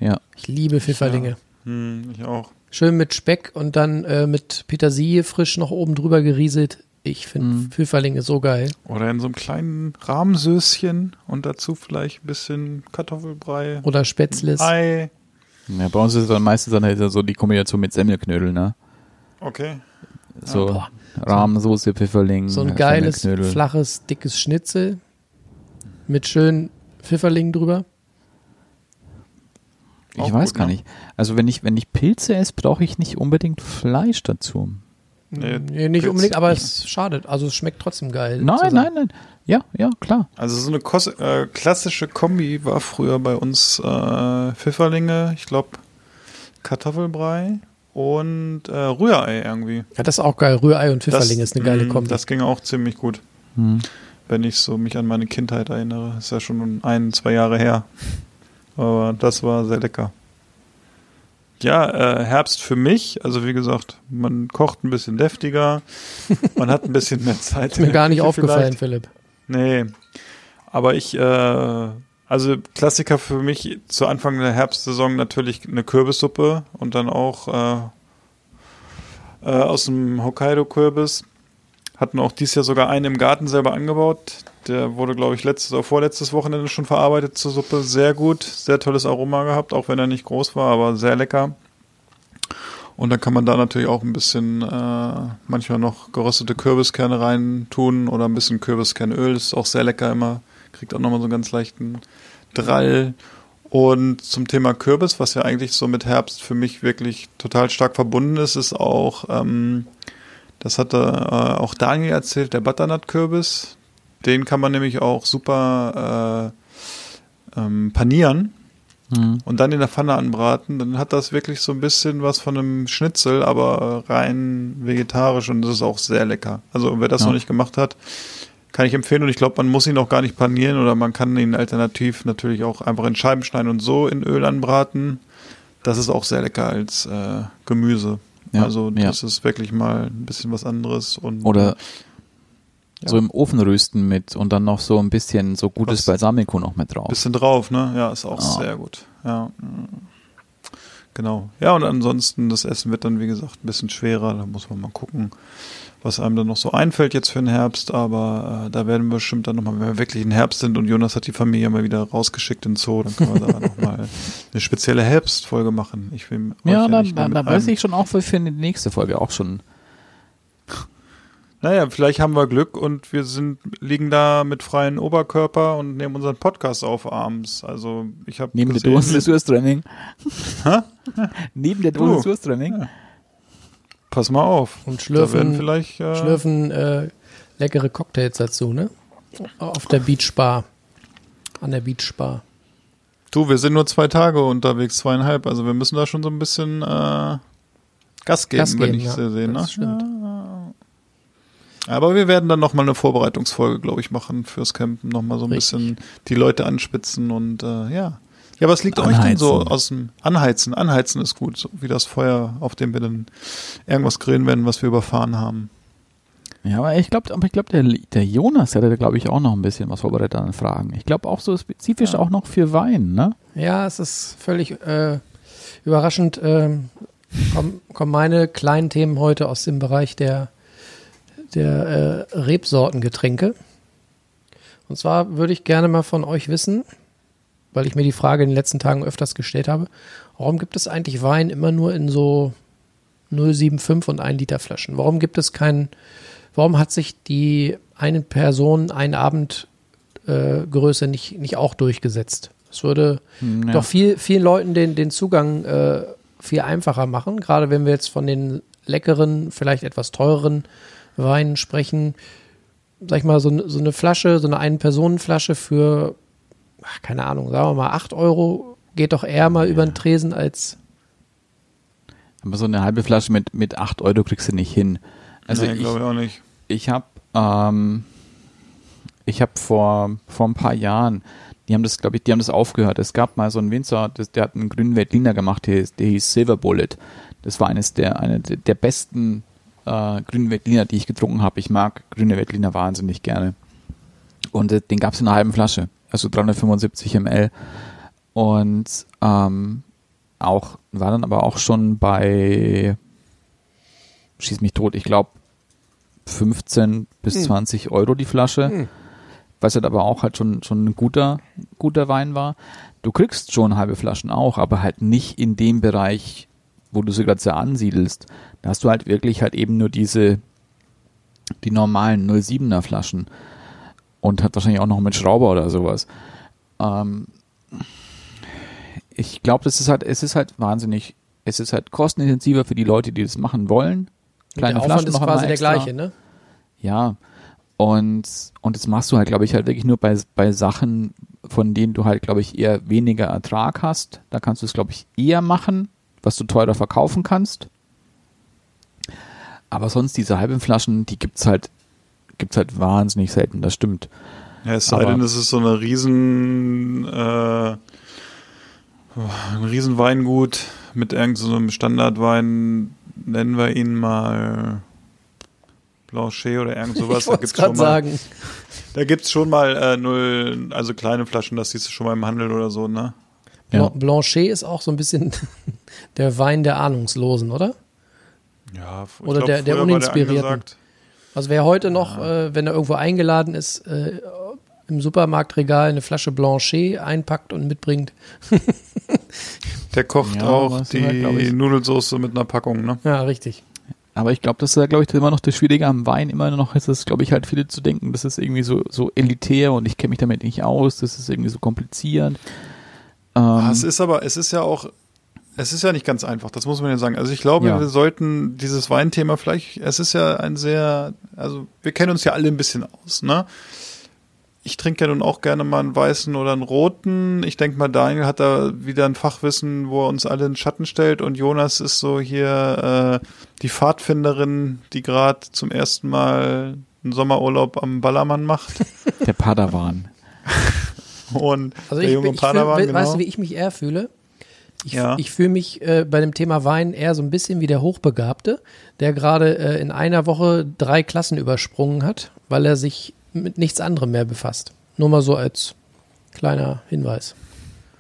Ja. Ich liebe Pfifferlinge. Hm, ich auch. Schön mit Speck und dann äh, mit Petersilie frisch noch oben drüber gerieselt. Ich finde Mhm. Pfifferlinge so geil. Oder in so einem kleinen Rahmsöschen und dazu vielleicht ein bisschen Kartoffelbrei, Oder Spätzles. Ei. ja. Bei uns ist es dann meistens dann halt so die Kombination mit Semmelknödel, ne? Okay. So boah. Rahmsoße, Pfifferling, So ein geiles, flaches, dickes Schnitzel mit schönen Pfifferlingen drüber. Ich Auch weiß gut, gar ne? nicht. Also wenn ich, wenn ich Pilze esse, brauche ich nicht unbedingt Fleisch dazu. Nee, Nee, nicht Pilz- unbedingt, aber es schadet. Also es schmeckt trotzdem geil. Nein, zusammen. nein, nein. Ja, ja, klar. Also so eine Kos äh, klassische Kombi war früher bei uns äh, Pfifferlinge, ich glaube Kartoffelbrei und äh, Rührei irgendwie. Ja, das ist auch geil. Rührei und Pfifferlinge ist eine geile mh, Kombi. Das ging auch ziemlich gut, Hm. wenn ich so mich an meine Kindheit erinnere. Ist ja schon ein, zwei Jahre her. Aber das war sehr lecker. Ja, äh, Herbst für mich, also wie gesagt, man kocht ein bisschen deftiger, man hat ein bisschen mehr Zeit. ist mir gar nicht Vielleicht. aufgefallen, Philipp. Nee. Aber ich, äh, also Klassiker für mich zu Anfang der Herbstsaison natürlich eine Kürbissuppe und dann auch äh, äh, aus dem Hokkaido-Kürbis. Hatten auch dieses Jahr sogar einen im Garten selber angebaut. Der wurde, glaube ich, letztes oder vorletztes Wochenende schon verarbeitet zur Suppe. Sehr gut, sehr tolles Aroma gehabt, auch wenn er nicht groß war, aber sehr lecker. Und dann kann man da natürlich auch ein bisschen äh, manchmal noch geröstete Kürbiskerne rein tun oder ein bisschen Kürbiskernöl. Ist auch sehr lecker immer. Kriegt auch nochmal so einen ganz leichten Drall. Und zum Thema Kürbis, was ja eigentlich so mit Herbst für mich wirklich total stark verbunden ist, ist auch, ähm, das hatte äh, auch Daniel erzählt, der Butternut-Kürbis. Den kann man nämlich auch super äh, ähm, panieren Hm. und dann in der Pfanne anbraten, dann hat das wirklich so ein bisschen was von einem Schnitzel, aber rein vegetarisch und das ist auch sehr lecker. Also wer das Ja. noch nicht gemacht hat, kann ich empfehlen und ich glaube, man muss ihn auch gar nicht panieren oder man kann ihn alternativ natürlich auch einfach in Scheiben schneiden und so in Öl anbraten. Das ist auch sehr lecker als äh, Gemüse. Ja, also ja. das ist wirklich mal ein bisschen was anderes und Oder Ja. so im Ofen rösten mit und dann noch so ein bisschen so gutes Was- Balsamico noch mit drauf. Bisschen drauf, ne? Ja, ist auch Ja. sehr gut. Ja. mm. Genau. Ja, und ansonsten, das Essen wird dann, wie gesagt, ein bisschen schwerer. Da muss man mal gucken, was einem dann noch so einfällt jetzt für den Herbst. Aber äh, da werden wir bestimmt dann nochmal, wenn wir wirklich in Herbst sind und Jonas hat die Familie mal wieder rausgeschickt in den Zoo, dann können wir da nochmal eine spezielle Herbstfolge machen. Ich will ja, da, mal da, weiß ich schon auch für für die nächste Folge auch schon. Naja, vielleicht haben wir Glück und wir sind, liegen da mit freiem Oberkörper und nehmen unseren Podcast auf abends. Also ich habe Neben der Dose Ressourstraining. Hä? Neben der. Dose Ressourstraining. Pass mal auf. Und schlürfen, vielleicht äh, schlürfen äh, leckere Cocktails dazu, ne? Auf der Beachbar. An der Beachbar. Du, wir sind nur zwei Tage unterwegs, zweieinhalb. Also wir müssen da schon so ein bisschen äh, Gas geben, Gas wenn geben, ich ja. sie sehe. Ne? Das stimmt. Aber wir werden dann nochmal eine Vorbereitungsfolge, glaube ich, machen fürs Campen. Nochmal so ein Richtig. bisschen die Leute anspitzen und äh, ja. Ja, was liegt euch denn so aus dem Anheizen? Anheizen ist gut, so wie das Feuer, auf dem wir dann irgendwas grillen werden, was wir überfahren haben. Ja, aber ich glaube, aber ich glaube, der, der Jonas hätte, glaube ich, auch noch ein bisschen was vorbereitet an Fragen. Ich glaube auch so spezifisch auch noch für Wein, ne? Ja, es ist völlig äh, überraschend. Ähm, kommen, kommen meine kleinen Themen heute aus dem Bereich der der äh, Rebsortengetränke. Und zwar würde ich gerne mal von euch wissen, weil ich mir die Frage in den letzten Tagen öfters gestellt habe, warum gibt es eigentlich Wein immer nur in so 0,75 und 1 Liter Flaschen? Warum gibt es keinen, warum hat sich die eine Person, ein Abend äh, Größe nicht, nicht auch durchgesetzt? Das würde Hm, ja. doch viel, vielen Leuten den, den Zugang äh, viel einfacher machen, gerade wenn wir jetzt von den leckeren, vielleicht etwas teureren Weinen sprechen. Sag ich mal, so, so eine Flasche, so eine Ein-Personen-Flasche für, keine Ahnung, sagen wir mal 8 Euro, geht doch eher mal über den Tresen als Aber so eine halbe Flasche mit, mit 8 Euro kriegst du nicht hin. Also nee, ich, glaube ich auch nicht. ich habe ähm, ich habe vor vor ein paar Jahren, die haben das glaube ich, die haben das aufgehört. Es gab mal so einen Winzer, das, der hat einen grünen Veltliner gemacht, der, hieß- der hieß Silver Bullet. Das war eines der eine der der besten äh, grünen Veltliner, die ich getrunken habe. Ich mag grüne Veltliner wahnsinnig gerne. Und äh, den gab es in einer halben Flasche, also 375 ml. Und ähm, auch war dann aber auch schon bei schieß mich tot, ich glaube 15 bis 20 Euro die Flasche, was halt aber auch halt schon schon ein guter guter Wein war. Du kriegst schon halbe Flaschen auch, aber halt nicht in dem Bereich, wo du sie gerade so ansiedelst. Da hast du halt wirklich halt eben nur diese die normalen 07er Flaschen und hat wahrscheinlich auch noch mit Schrauber oder sowas. Ähm, ich glaube, das ist halt, es ist halt wahnsinnig, es ist halt kostenintensiver für die Leute, die das machen wollen. Kleine der Aufwand Flaschen ist noch quasi der gleiche, ne? Ja. Und, und das machst du halt, glaube ich, halt wirklich nur bei, bei Sachen, von denen du halt, glaube ich, eher weniger Ertrag hast. Da kannst du es, glaube ich, eher machen, was du teurer verkaufen kannst. Aber sonst diese halben Flaschen, die gibt's halt, gibt's halt wahnsinnig selten, das stimmt. Ja, es sei Aber- denn, es ist so eine riesen, äh, ein riesen Weingut mit irgendeinem so einem Standardwein, nennen wir ihn mal Blanchet oder irgend sowas. ich es gerade mal, sagen. Da gibt's schon mal äh, null, also kleine Flaschen, das siehst du schon mal im Handel oder so, ne? Ja. Blan- Blanchet ist auch so ein bisschen der Wein der Ahnungslosen, oder? Ja, ich Oder der- der war Uninspirierten. angesagt. Also wer heute noch, äh, wenn er irgendwo eingeladen ist, äh, im Supermarktregal eine Flasche Blanchet einpackt und mitbringt. Der kocht Ja, auch die halt, Nudelsoße mit einer Packung, ne? Ja, richtig. Aber ich glaube, das ist, glaube ich, immer noch das Schwierige am Wein. Immer noch ist es, glaube ich, halt viele zu denken, das ist irgendwie so, so elitär und ich kenne mich damit nicht aus, das ist irgendwie so kompliziert. Ähm, Ah, es ist aber, es ist ja auch, es ist ja nicht ganz einfach, das muss man ja sagen. Also ich glaube, Ja. wir sollten dieses Weinthema vielleicht, es ist ja ein sehr, also wir kennen uns ja alle ein bisschen aus, ne? Ich trinke ja nun auch gerne mal einen weißen oder einen roten. Ich denke mal, Daniel hat da wieder ein Fachwissen, wo er uns alle in den Schatten stellt. Und Jonas ist so hier äh, die Pfadfinderin, die gerade zum ersten Mal einen Sommerurlaub am Ballermann macht. der Padawan. Und Also der ich, junge bin- ich fühl, Padawan, we- genau. weißt du, wie ich mich eher fühle? Ich, Ja. ich fühle mich äh, bei dem Thema Wein eher so ein bisschen wie der Hochbegabte, der gerade äh, in einer Woche drei Klassen übersprungen hat, weil er sich mit nichts anderem mehr befasst. Nur mal so als kleiner Hinweis.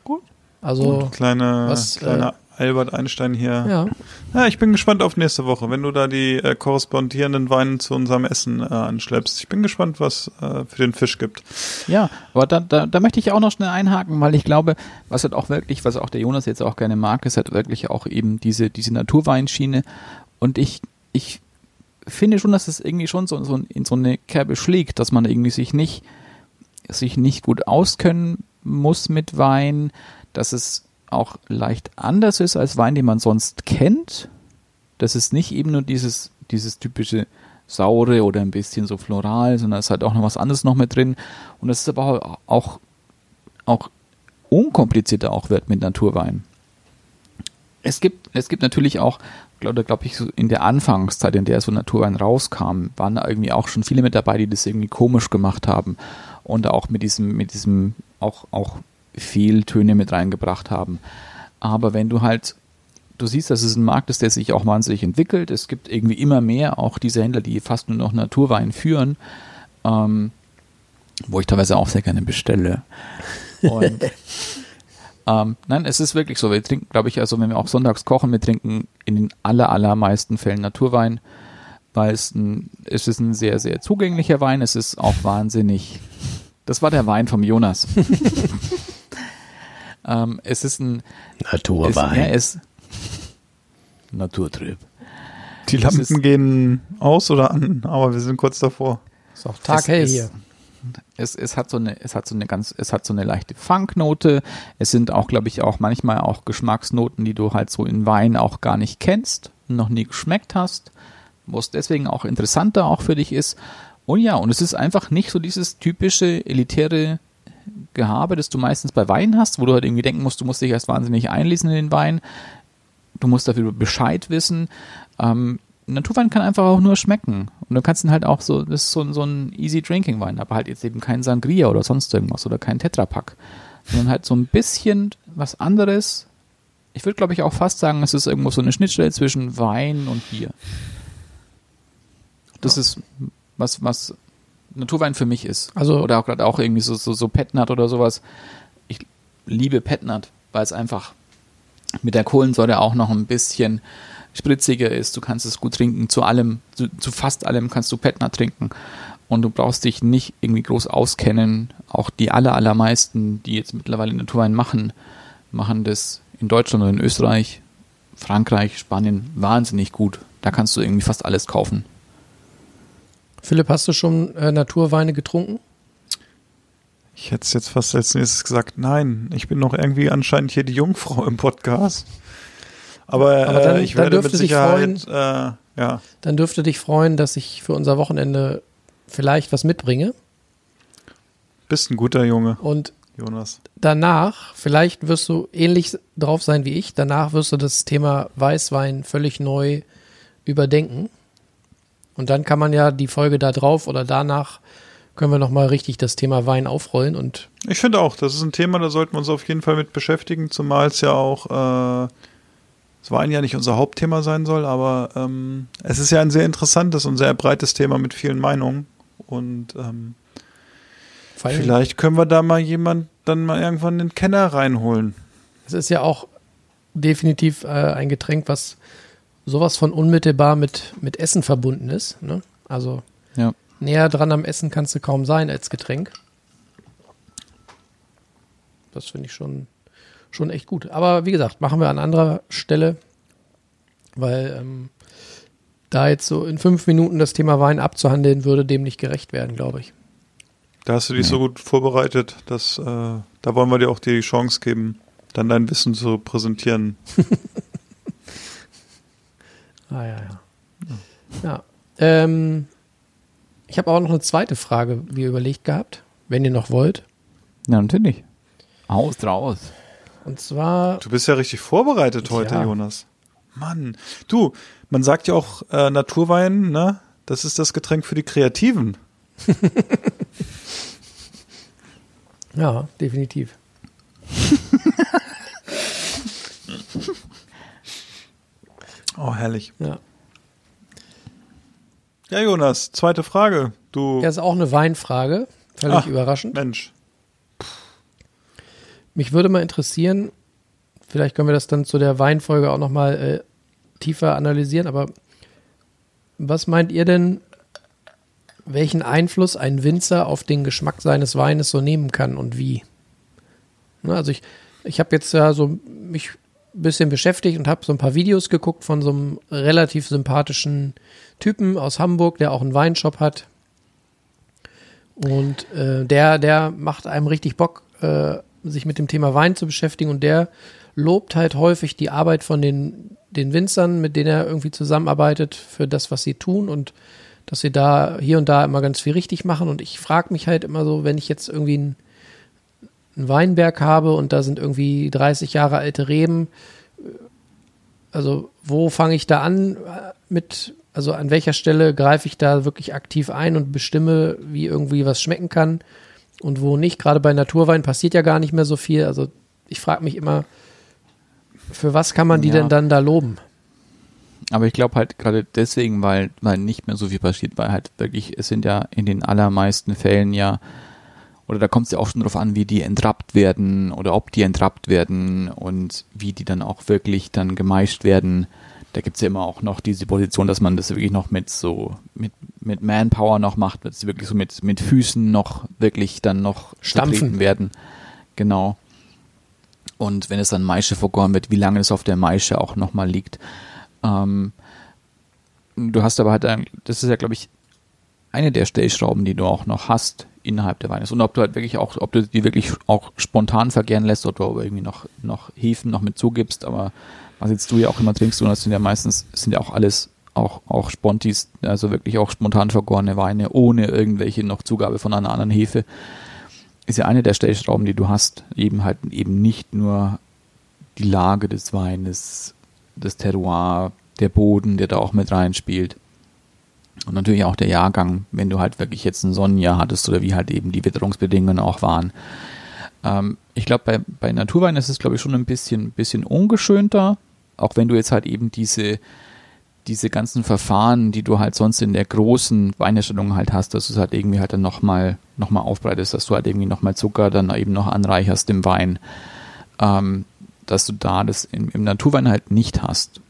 Gut. Also, Kleine, Was, kleiner Albert Einstein hier. ja. Ja, ich bin gespannt auf nächste Woche, wenn du da die äh, korrespondierenden Weine zu unserem Essen äh, anschleppst. Ich bin gespannt, was äh, für den Fisch gibt. Ja, aber da, da, da möchte ich auch noch schnell einhaken, weil ich glaube, was halt auch wirklich, was auch der Jonas jetzt auch gerne mag, ist halt wirklich auch eben diese, diese Naturweinschiene. Und ich, ich finde schon, dass es irgendwie schon so, so in so eine Kerbe schlägt, dass man irgendwie sich nicht, sich nicht gut auskennen muss mit Wein, dass es auch leicht anders ist als Wein, den man sonst kennt. Das ist nicht eben nur dieses, dieses typische saure oder ein bisschen so floral, sondern es halt auch noch was anderes noch mit drin. Und das ist aber auch, auch unkomplizierter auch wird mit Naturwein. Es gibt, es gibt natürlich auch, glaube glaub ich, so in der Anfangszeit, in der so Naturwein rauskam, waren da irgendwie auch schon viele mit dabei, die das irgendwie komisch gemacht haben und auch mit diesem, mit diesem, auch, auch Fehltöne mit reingebracht haben. Aber wenn du halt, du siehst, dass es ein Markt ist, der sich auch wahnsinnig entwickelt. Es gibt irgendwie immer mehr auch diese Händler, die fast nur noch Naturwein führen, ähm, wo ich teilweise auch sehr gerne bestelle. Und ähm, nein, es ist wirklich so. Wir trinken, glaube ich, also wenn wir auch sonntags kochen, wir trinken in den aller, allermeisten Fällen Naturwein. weil es ein, es ist ein sehr, sehr zugänglicher Wein. Es ist auch wahnsinnig. Das war der Wein vom Jonas. ähm, es ist ein es, Naturwein. ja, es, Naturtrüb. Die Lampen ist- gehen aus oder an, aber wir sind kurz davor. Ist auch taghell Es ist- hier. es, es hat so eine, es hat so eine ganz, es hat so eine leichte Funknote. Es sind auch, glaube ich, auch manchmal auch Geschmacksnoten, die du halt so in Wein auch gar nicht kennst, noch nie geschmeckt hast, wo es deswegen auch interessanter auch für dich ist. Und ja, und es ist einfach nicht so dieses typische elitäre Gehabe, das du meistens bei Wein hast, wo du halt irgendwie denken musst, du musst dich erst wahnsinnig einlesen in den Wein. Du musst dafür Bescheid wissen. Ähm, Naturwein kann einfach auch nur schmecken. Und du kannst ihn halt auch so, das ist so, so ein easy drinking Wein, aber halt jetzt eben kein Sangria oder sonst irgendwas oder kein Tetrapack, sondern halt so ein bisschen was anderes. Ich würde, glaube ich, auch fast sagen, es ist irgendwo so eine Schnittstelle zwischen Wein und Bier. Das ist was, was Naturwein für mich ist. Also- oder auch gerade auch irgendwie so, so, so Petnat oder sowas. Ich liebe Petnat, weil es einfach mit der Kohlensäure auch noch ein bisschen spritziger ist. Du kannst es gut trinken. Zu allem, zu, zu fast allem kannst du Petnat trinken. Und du brauchst dich nicht irgendwie groß auskennen. Auch die aller, allermeisten, die jetzt mittlerweile Naturwein machen, machen das in Deutschland oder in Österreich, Frankreich, Spanien wahnsinnig gut. Da kannst du irgendwie fast alles kaufen. Philipp, hast du schon äh, Naturweine getrunken? Ich hätte es jetzt fast als nächstes gesagt, nein, ich bin noch irgendwie anscheinend hier die Jungfrau im Podcast. Aber, Aber dann- äh, ich dann werde mit sich Sicherheit, äh, ja, Dann dürfte dich freuen, dass ich für unser Wochenende vielleicht was mitbringe. bist ein guter Junge, Und Jonas. danach, vielleicht wirst du ähnlich drauf sein wie ich, danach wirst du das Thema Weißwein völlig neu überdenken. Und dann kann man ja die Folge da drauf oder danach können wir nochmal richtig das Thema Wein aufrollen und Ich finde auch, das ist ein Thema, da sollten wir uns auf jeden Fall mit beschäftigen, zumal es ja auch, äh, es Wein ja nicht unser Hauptthema sein soll, aber ähm, es ist ja ein sehr interessantes und sehr breites Thema mit vielen Meinungen. Und ähm, vielleicht können wir da mal jemand dann mal irgendwann einen Kenner reinholen. es ist ja auch definitiv äh, ein Getränk, was sowas von unmittelbar mit, mit Essen verbunden ist. Ne? Also Ja. näher dran am Essen kannst du kaum sein als Getränk. Das finde ich schon, schon echt gut. Aber wie gesagt, machen wir an anderer Stelle, weil ähm, da jetzt so in fünf Minuten das Thema Wein abzuhandeln, würde dem nicht gerecht werden, glaube ich. Da hast du dich so gut vorbereitet, dass äh, da wollen wir dir auch die Chance geben, dann dein Wissen zu präsentieren. Ah, ja, ja. Ja. Ähm, ich habe auch noch eine zweite Frage mir überlegt gehabt, wenn ihr noch wollt. Ja, natürlich. Aus, raus. Und zwar, Du bist ja richtig vorbereitet heute, Ja. Jonas. Mann, du, man sagt ja auch äh, Naturwein, ne? Das ist das Getränk für die Kreativen. ja, definitiv. Oh, herrlich. Ja. Ja, Jonas, zweite Frage. Du, Ja, ist auch eine Weinfrage. Völlig Ach. überraschend. Mensch, Mich würde mal interessieren, vielleicht können wir das dann zu der Weinfolge auch nochmal äh, tiefer analysieren, aber was meint ihr denn, welchen Einfluss ein Winzer auf den Geschmack seines Weines so nehmen kann und wie? Ne, also ich, ich habe jetzt ja so mich bisschen beschäftigt und habe so ein paar Videos geguckt von so einem relativ sympathischen Typen aus Hamburg, der auch einen Weinshop hat. Und äh, der, der macht einem richtig Bock, äh, sich mit dem Thema Wein zu beschäftigen und der lobt halt häufig die Arbeit von den, den Winzern, mit denen er irgendwie zusammenarbeitet, für das, was sie tun und dass sie da hier und da immer ganz viel richtig machen. Und ich frage mich halt immer so, wenn ich jetzt irgendwie einen, einen Weinberg habe und da sind irgendwie 30 Jahre alte Reben, also wo fange ich da an äh, mit, also an welcher Stelle greife ich da wirklich aktiv ein und bestimme, wie irgendwie was schmecken kann und wo nicht. Gerade bei Naturwein passiert ja gar nicht mehr so viel. Also ich frage mich immer, für was kann man die Ja. denn dann da loben? Aber ich glaube halt gerade deswegen, weil, weil nicht mehr so viel passiert, weil halt wirklich, es sind ja in den allermeisten Fällen ja, oder da kommt es ja auch schon drauf an, wie die entrappt werden oder ob die entrappt werden und wie die dann auch wirklich dann gemeischt werden. da gibt's ja immer auch noch diese Position, dass man das wirklich noch mit so, mit, mit Manpower noch macht, dass sie wirklich so mit, mit Füßen noch wirklich dann noch Stampfen. werden. Genau. Und wenn es dann Maische vergoren wird, wie lange es auf der Maische auch nochmal liegt. Ähm, du hast aber halt, ein, das ist ja, glaube ich, eine der Stellschrauben, die du auch noch hast innerhalb der Weines. Und ob du halt wirklich auch, ob du die wirklich auch spontan vergären lässt oder ob du irgendwie noch, noch Hefen noch mit zugibst, aber was jetzt du ja auch immer trinkst, und das sind ja meistens, sind ja auch alles auch, auch Spontis, also wirklich auch spontan vergorene Weine, ohne irgendwelche noch Zugabe von einer anderen Hefe, ist ja eine der Stellschrauben, die du hast, eben halt eben nicht nur die Lage des Weines, das Terroir, der Boden, der da auch mit reinspielt. Und natürlich auch der Jahrgang, wenn du halt wirklich jetzt ein Sonnenjahr hattest oder wie halt eben die Witterungsbedingungen auch waren. Ähm, ich glaube, bei, bei Naturwein ist es, glaube ich, schon ein bisschen, bisschen ungeschönter, auch wenn du jetzt halt eben diese, diese ganzen Verfahren, die du halt sonst in der großen Weinerstellung halt hast, dass du es halt irgendwie halt dann nochmal noch mal aufbereitest, dass du halt irgendwie nochmal Zucker dann eben noch anreicherst im Wein, ähm, dass du da das im, im Naturwein halt nicht hast.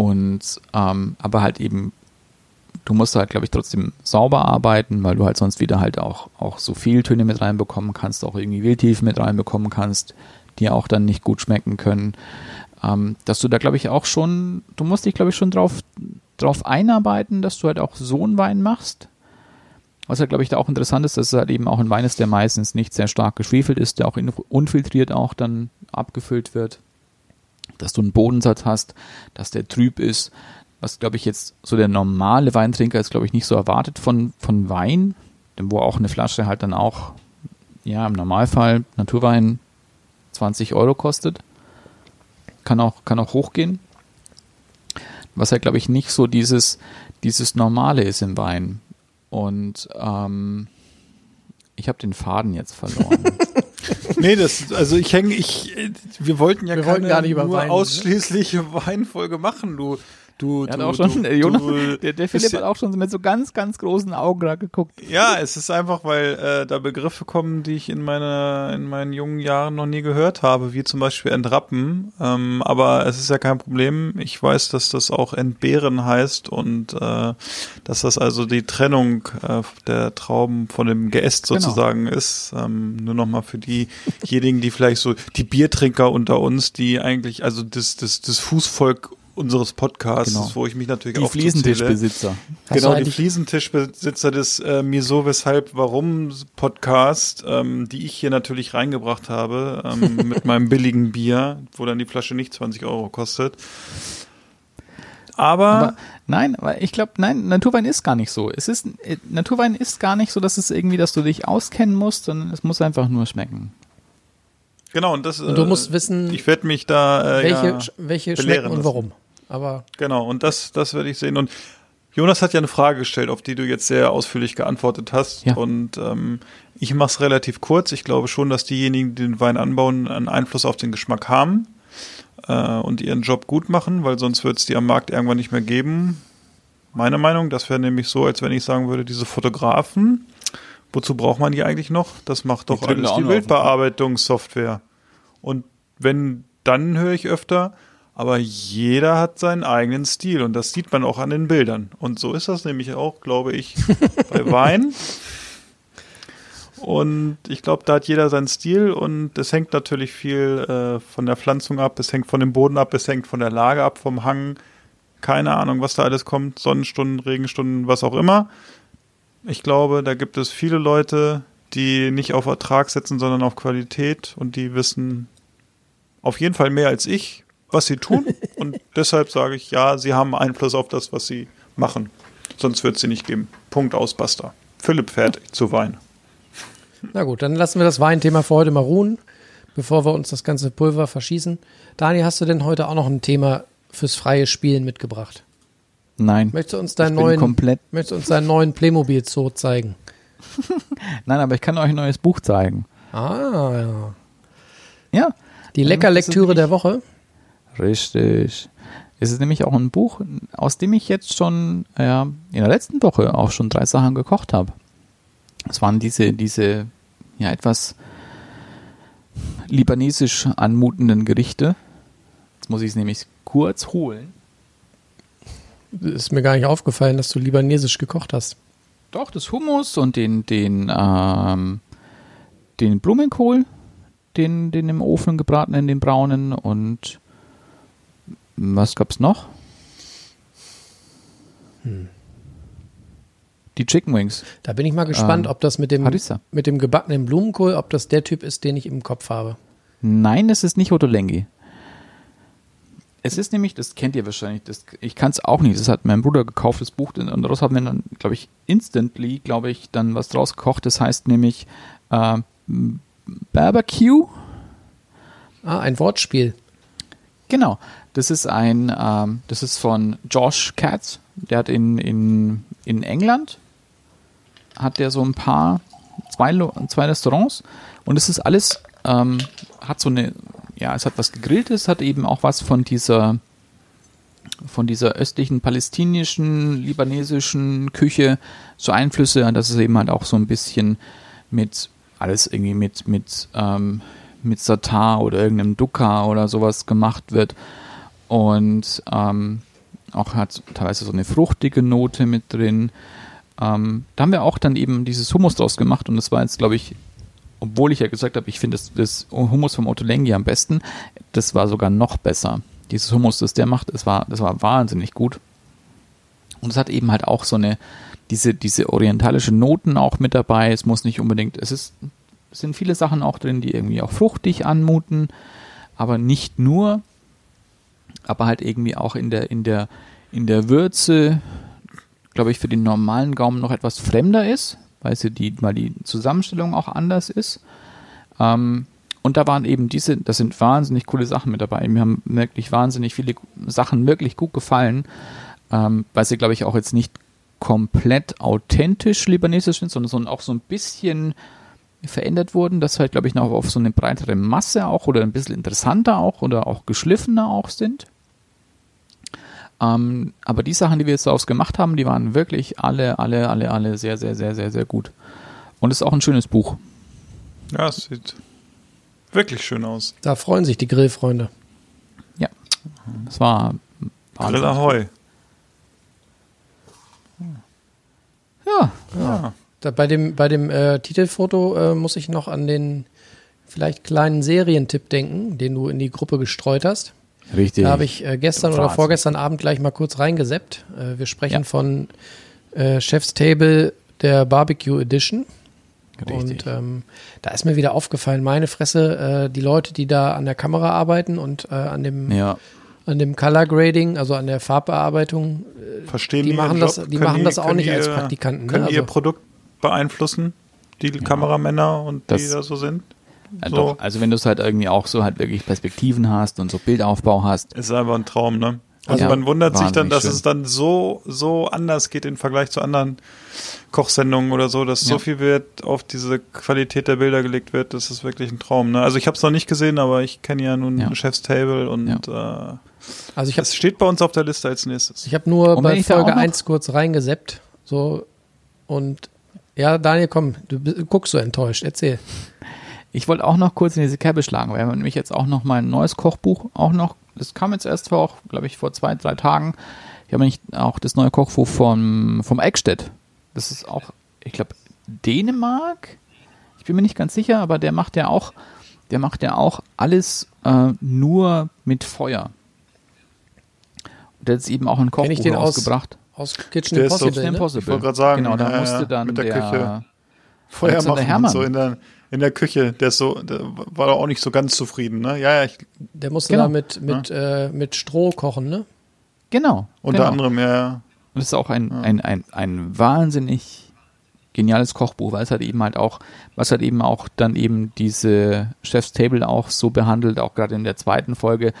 Und ähm, aber halt eben, du musst halt, glaube ich, trotzdem sauber arbeiten, weil du halt sonst wieder halt auch, auch so Fehltöne mit reinbekommen kannst, auch irgendwie Wildtiefen mit reinbekommen kannst, die auch dann nicht gut schmecken können. Ähm, dass du da, glaube ich, auch schon, du musst dich, glaube ich, schon drauf, drauf einarbeiten, dass du halt auch so einen Wein machst. Was halt, glaube ich, da auch interessant ist, dass es halt eben auch ein Wein ist, der meistens nicht sehr stark geschwefelt ist, der auch unfiltriert auch dann abgefüllt wird. Dass du einen Bodensatz hast, dass der trüb ist. Was, glaube ich, jetzt so der normale Weintrinker ist, glaube ich, nicht so erwartet von, von Wein, denn wo auch eine Flasche halt dann auch, ja, im Normalfall Naturwein 20 Euro kostet. Kann auch, kann auch hochgehen. Was halt, glaube ich, nicht so dieses, dieses Normale ist im Wein. Und ähm, ich habe den Faden jetzt verloren. Nee, das, also ich hänge, ich, äh, wir wollten ja Wir keine wollten gar nicht über nur Wein, ne? ausschließliche Weinfolge machen, du, du, Der du, auch schon, du, der, Jonas, du, der, der Philipp ja- hat auch schon mit so ganz, ganz großen Augen gerade geguckt. Ja, es ist einfach, weil äh, da Begriffe kommen, die ich in meiner in meinen jungen Jahren noch nie gehört habe, wie zum Beispiel Entrappen. Ähm, aber es ist ja kein Problem. Ich weiß, dass das auch Entbehren heißt und äh, dass das also die Trennung äh, der Trauben von dem Geäst Genau. sozusagen ist. Ähm, nur nochmal für diejenigen, die vielleicht so die Biertrinker unter uns, die eigentlich also das das das Fußvolk unseres Podcasts, Genau. wo ich mich natürlich Die auch. Fliesentischbesitzer. Genau, die Fliesentischbesitzer des äh, Mir so, weshalb, warum Podcast, ähm, die ich hier natürlich reingebracht habe, ähm, mit meinem billigen Bier, wo dann die Flasche nicht 20 Euro kostet. Aber, Aber nein, aber ich glaube, nein, Naturwein ist gar nicht so. Es ist, äh, Naturwein ist gar nicht so, dass es irgendwie, dass du dich auskennen musst, sondern es muss einfach nur schmecken. genau, und das Und du äh, musst wissen, ich werde mich da äh, welche, ja, welche schmecken und lassen. warum. Aber Genau, und das, das werde ich sehen. Und Jonas hat ja eine Frage gestellt, auf die du jetzt sehr ausführlich geantwortet hast. Ja. Und ähm, ich mache es relativ kurz. Ich glaube schon, dass diejenigen, die den Wein anbauen, einen Einfluss auf den Geschmack haben äh, und ihren Job gut machen, weil sonst wird es die am Markt irgendwann nicht mehr geben. Meine Meinung, das wäre nämlich so, als wenn ich sagen würde, diese Fotografen, wozu braucht man die eigentlich noch? Das macht doch drücken alles die Bildbearbeitungssoftware. Und wenn, dann höre ich öfter, aber jeder hat seinen eigenen Stil und das sieht man auch an den Bildern. Und so ist das nämlich auch, glaube ich, bei Wein. Und ich glaube, da hat jeder seinen Stil und es hängt natürlich viel äh, von der Pflanzung ab, es hängt von dem Boden ab, es hängt von der Lage ab, vom Hang. Keine Ahnung, was da alles kommt, Sonnenstunden, Regenstunden, was auch immer. Ich glaube, da gibt es viele Leute, die nicht auf Ertrag setzen, sondern auf Qualität und die wissen auf jeden Fall mehr als ich, was sie tun. und deshalb sage ich, ja, sie haben Einfluss auf das, was sie machen. Sonst wird es sie nicht geben. Punkt aus, basta. Philipp fertig zu Wein. na gut, dann lassen wir das Weinthema für heute mal ruhen, bevor wir uns das ganze Pulver verschießen. Dani, hast du denn heute auch noch ein Thema fürs freie Spielen mitgebracht? Nein. Möchtest du uns deinen neuen, komplett. möchtest du uns deinen neuen Playmobil Zoo zeigen? Nein, aber ich kann euch ein neues Buch zeigen. Ah, ja. Ja. Die ist Leckerlektüre der Woche. Richtig. Es ist nämlich auch ein Buch, aus dem ich jetzt schon ja, in der letzten Woche auch schon drei Sachen gekocht habe. Es waren diese, diese ja etwas libanesisch anmutenden Gerichte. muss ich es nämlich kurz holen. Ist mir gar nicht aufgefallen, dass du libanesisch gekocht hast. Doch, das Hummus und den, den, ähm, den Blumenkohl, den, den im Ofen gebratenen, den braunen und was gab's noch? Die Chicken Wings. Da bin ich mal gespannt, Ähm, ob das mit dem, Harissa. mit dem gebackenen Blumenkohl, ob das der Typ ist, den ich im Kopf habe. Nein, es ist nicht Ottolenghi. Es ist nämlich, das kennt ihr wahrscheinlich, das, ich kann es auch nicht, das hat mein Bruder gekauft, das Buch, und daraus haben wir dann, glaube ich, instantly, glaube ich, dann was draus gekocht. Das heißt nämlich äh, Barbecue. Ah, ein Wortspiel. Genau. Das ist ein, ähm, das ist von Josh Katz. Der hat in, in, in England, hat der so ein paar, zwei, zwei Restaurants und es ist alles, ähm, hat so eine, ja, es hat was gegrilltes, hat eben auch was von dieser, von dieser östlichen palästinischen, libanesischen Küche, so Einflüsse, und das ist eben halt auch so ein bisschen mit, alles irgendwie mit, mit, ähm, mit Satar oder irgendeinem Dukkha oder sowas gemacht wird. Und ähm, auch hat teilweise so eine fruchtige Note mit drin. Ähm, da haben wir auch dann eben dieses Hummus draus gemacht und das war jetzt, glaube ich, obwohl ich ja gesagt habe, ich finde das, das Hummus vom Ottolenghi am besten, das war sogar noch besser. Dieses Hummus, das der macht, das war, das war wahnsinnig gut. Und es hat eben halt auch so eine, diese, diese orientalische Noten auch mit dabei. Es muss nicht unbedingt, es ist, sind viele Sachen auch drin, die irgendwie auch fruchtig anmuten, aber nicht nur, aber halt irgendwie auch in der, in der, in der Würze, glaube ich, für den normalen Gaumen noch etwas fremder ist, weil sie die, weil die Zusammenstellung auch anders ist. Ähm, und da waren eben diese, das sind wahnsinnig coole Sachen mit dabei. Mir haben wirklich wahnsinnig viele Sachen wirklich gut gefallen, ähm, weil sie, glaube ich, auch jetzt nicht komplett authentisch libanesisch sind, sondern auch so ein bisschen verändert wurden, dass halt, glaube ich, noch auf so eine breitere Masse auch oder ein bisschen interessanter auch oder auch geschliffener auch sind. Ähm, aber die Sachen, die wir jetzt daraus gemacht haben, die waren wirklich alle, alle, alle, alle sehr, sehr, sehr, sehr, sehr gut. Und es ist auch ein schönes Buch. Ja, es sieht wirklich schön aus. Da freuen sich die Grillfreunde. Ja. Das war. Grill Ahoi. Ja, Ja. Da, bei dem, bei dem äh, Titelfoto äh, muss ich noch an den vielleicht kleinen Serientipp denken, den du in die Gruppe gestreut hast. richtig. Da habe ich äh, gestern oder vorgestern Abend gleich mal kurz reingeseppt. Äh, wir sprechen Ja. von äh, Chef's Table der Barbecue Edition. Richtig. Und ähm, da ist mir wieder aufgefallen, meine Fresse, äh, die Leute, die da an der Kamera arbeiten und äh, an dem ja. an dem Color Grading, also an der Farbbearbeitung, Verstehen Die machen Job? das- die Können machen das auch nicht als ihr- Praktikanten, ne? Können die ihr Also- Produkt beeinflussen? Die Kameramänner und die Das- da so sind? Ja, So. Doch, also wenn du es halt irgendwie auch so halt wirklich Perspektiven hast und so Bildaufbau hast. Ist einfach ein Traum, ne? Also Ja, man wundert sich dann, dass schön. es dann so, so anders geht im Vergleich zu anderen Kochsendungen oder so, dass so Ja. viel Wert auf diese Qualität der Bilder gelegt wird. Das ist wirklich ein Traum. Ne? Also ich habe es noch nicht gesehen, aber ich kenne ja nun Ja. Chef's Table und äh, also ich habe es steht bei uns auf der Liste als nächstes. ich hab nur Und bei Folge auch noch- 1 kurz reingeseppt. So und ja, Daniel, komm, du guckst so enttäuscht. Erzähl. Ich wollte auch noch kurz in diese Kerbe schlagen. Wir haben nämlich jetzt auch noch mal ein neues Kochbuch auch noch. Das kam jetzt erst vor, glaube ich, vor zwei, drei Tagen. Wir haben nämlich auch das neue Kochbuch vom, vom Eckstedt. Das ist auch, ich glaube, Dänemark. Ich bin mir nicht ganz sicher, aber der macht ja auch, der macht ja auch alles äh, nur mit Feuer. Und der hat jetzt eben auch ein ich Kochbuch den aus- rausgebracht. Aus Kitchen Der ist so- Impossible. ne? Impossible. Ich wollte gerade sagen, genau, da ja, musste ja, dann mit der der, Küche. Feuer machen Herrmann. so in der, in der Küche. Der ist so, der war doch auch nicht so ganz zufrieden, ne? Ja, ja, ich, Der musste Genau. da mit, mit, äh, mit Stroh kochen, ne? Genau. unter genau. anderem, ja, ja. Und es ist auch ein, ein, ein, ein wahnsinnig geniales Kochbuch, weil es halt eben halt auch, was halt eben auch dann eben diese Chef's Table auch so behandelt, auch gerade in der zweiten Folge,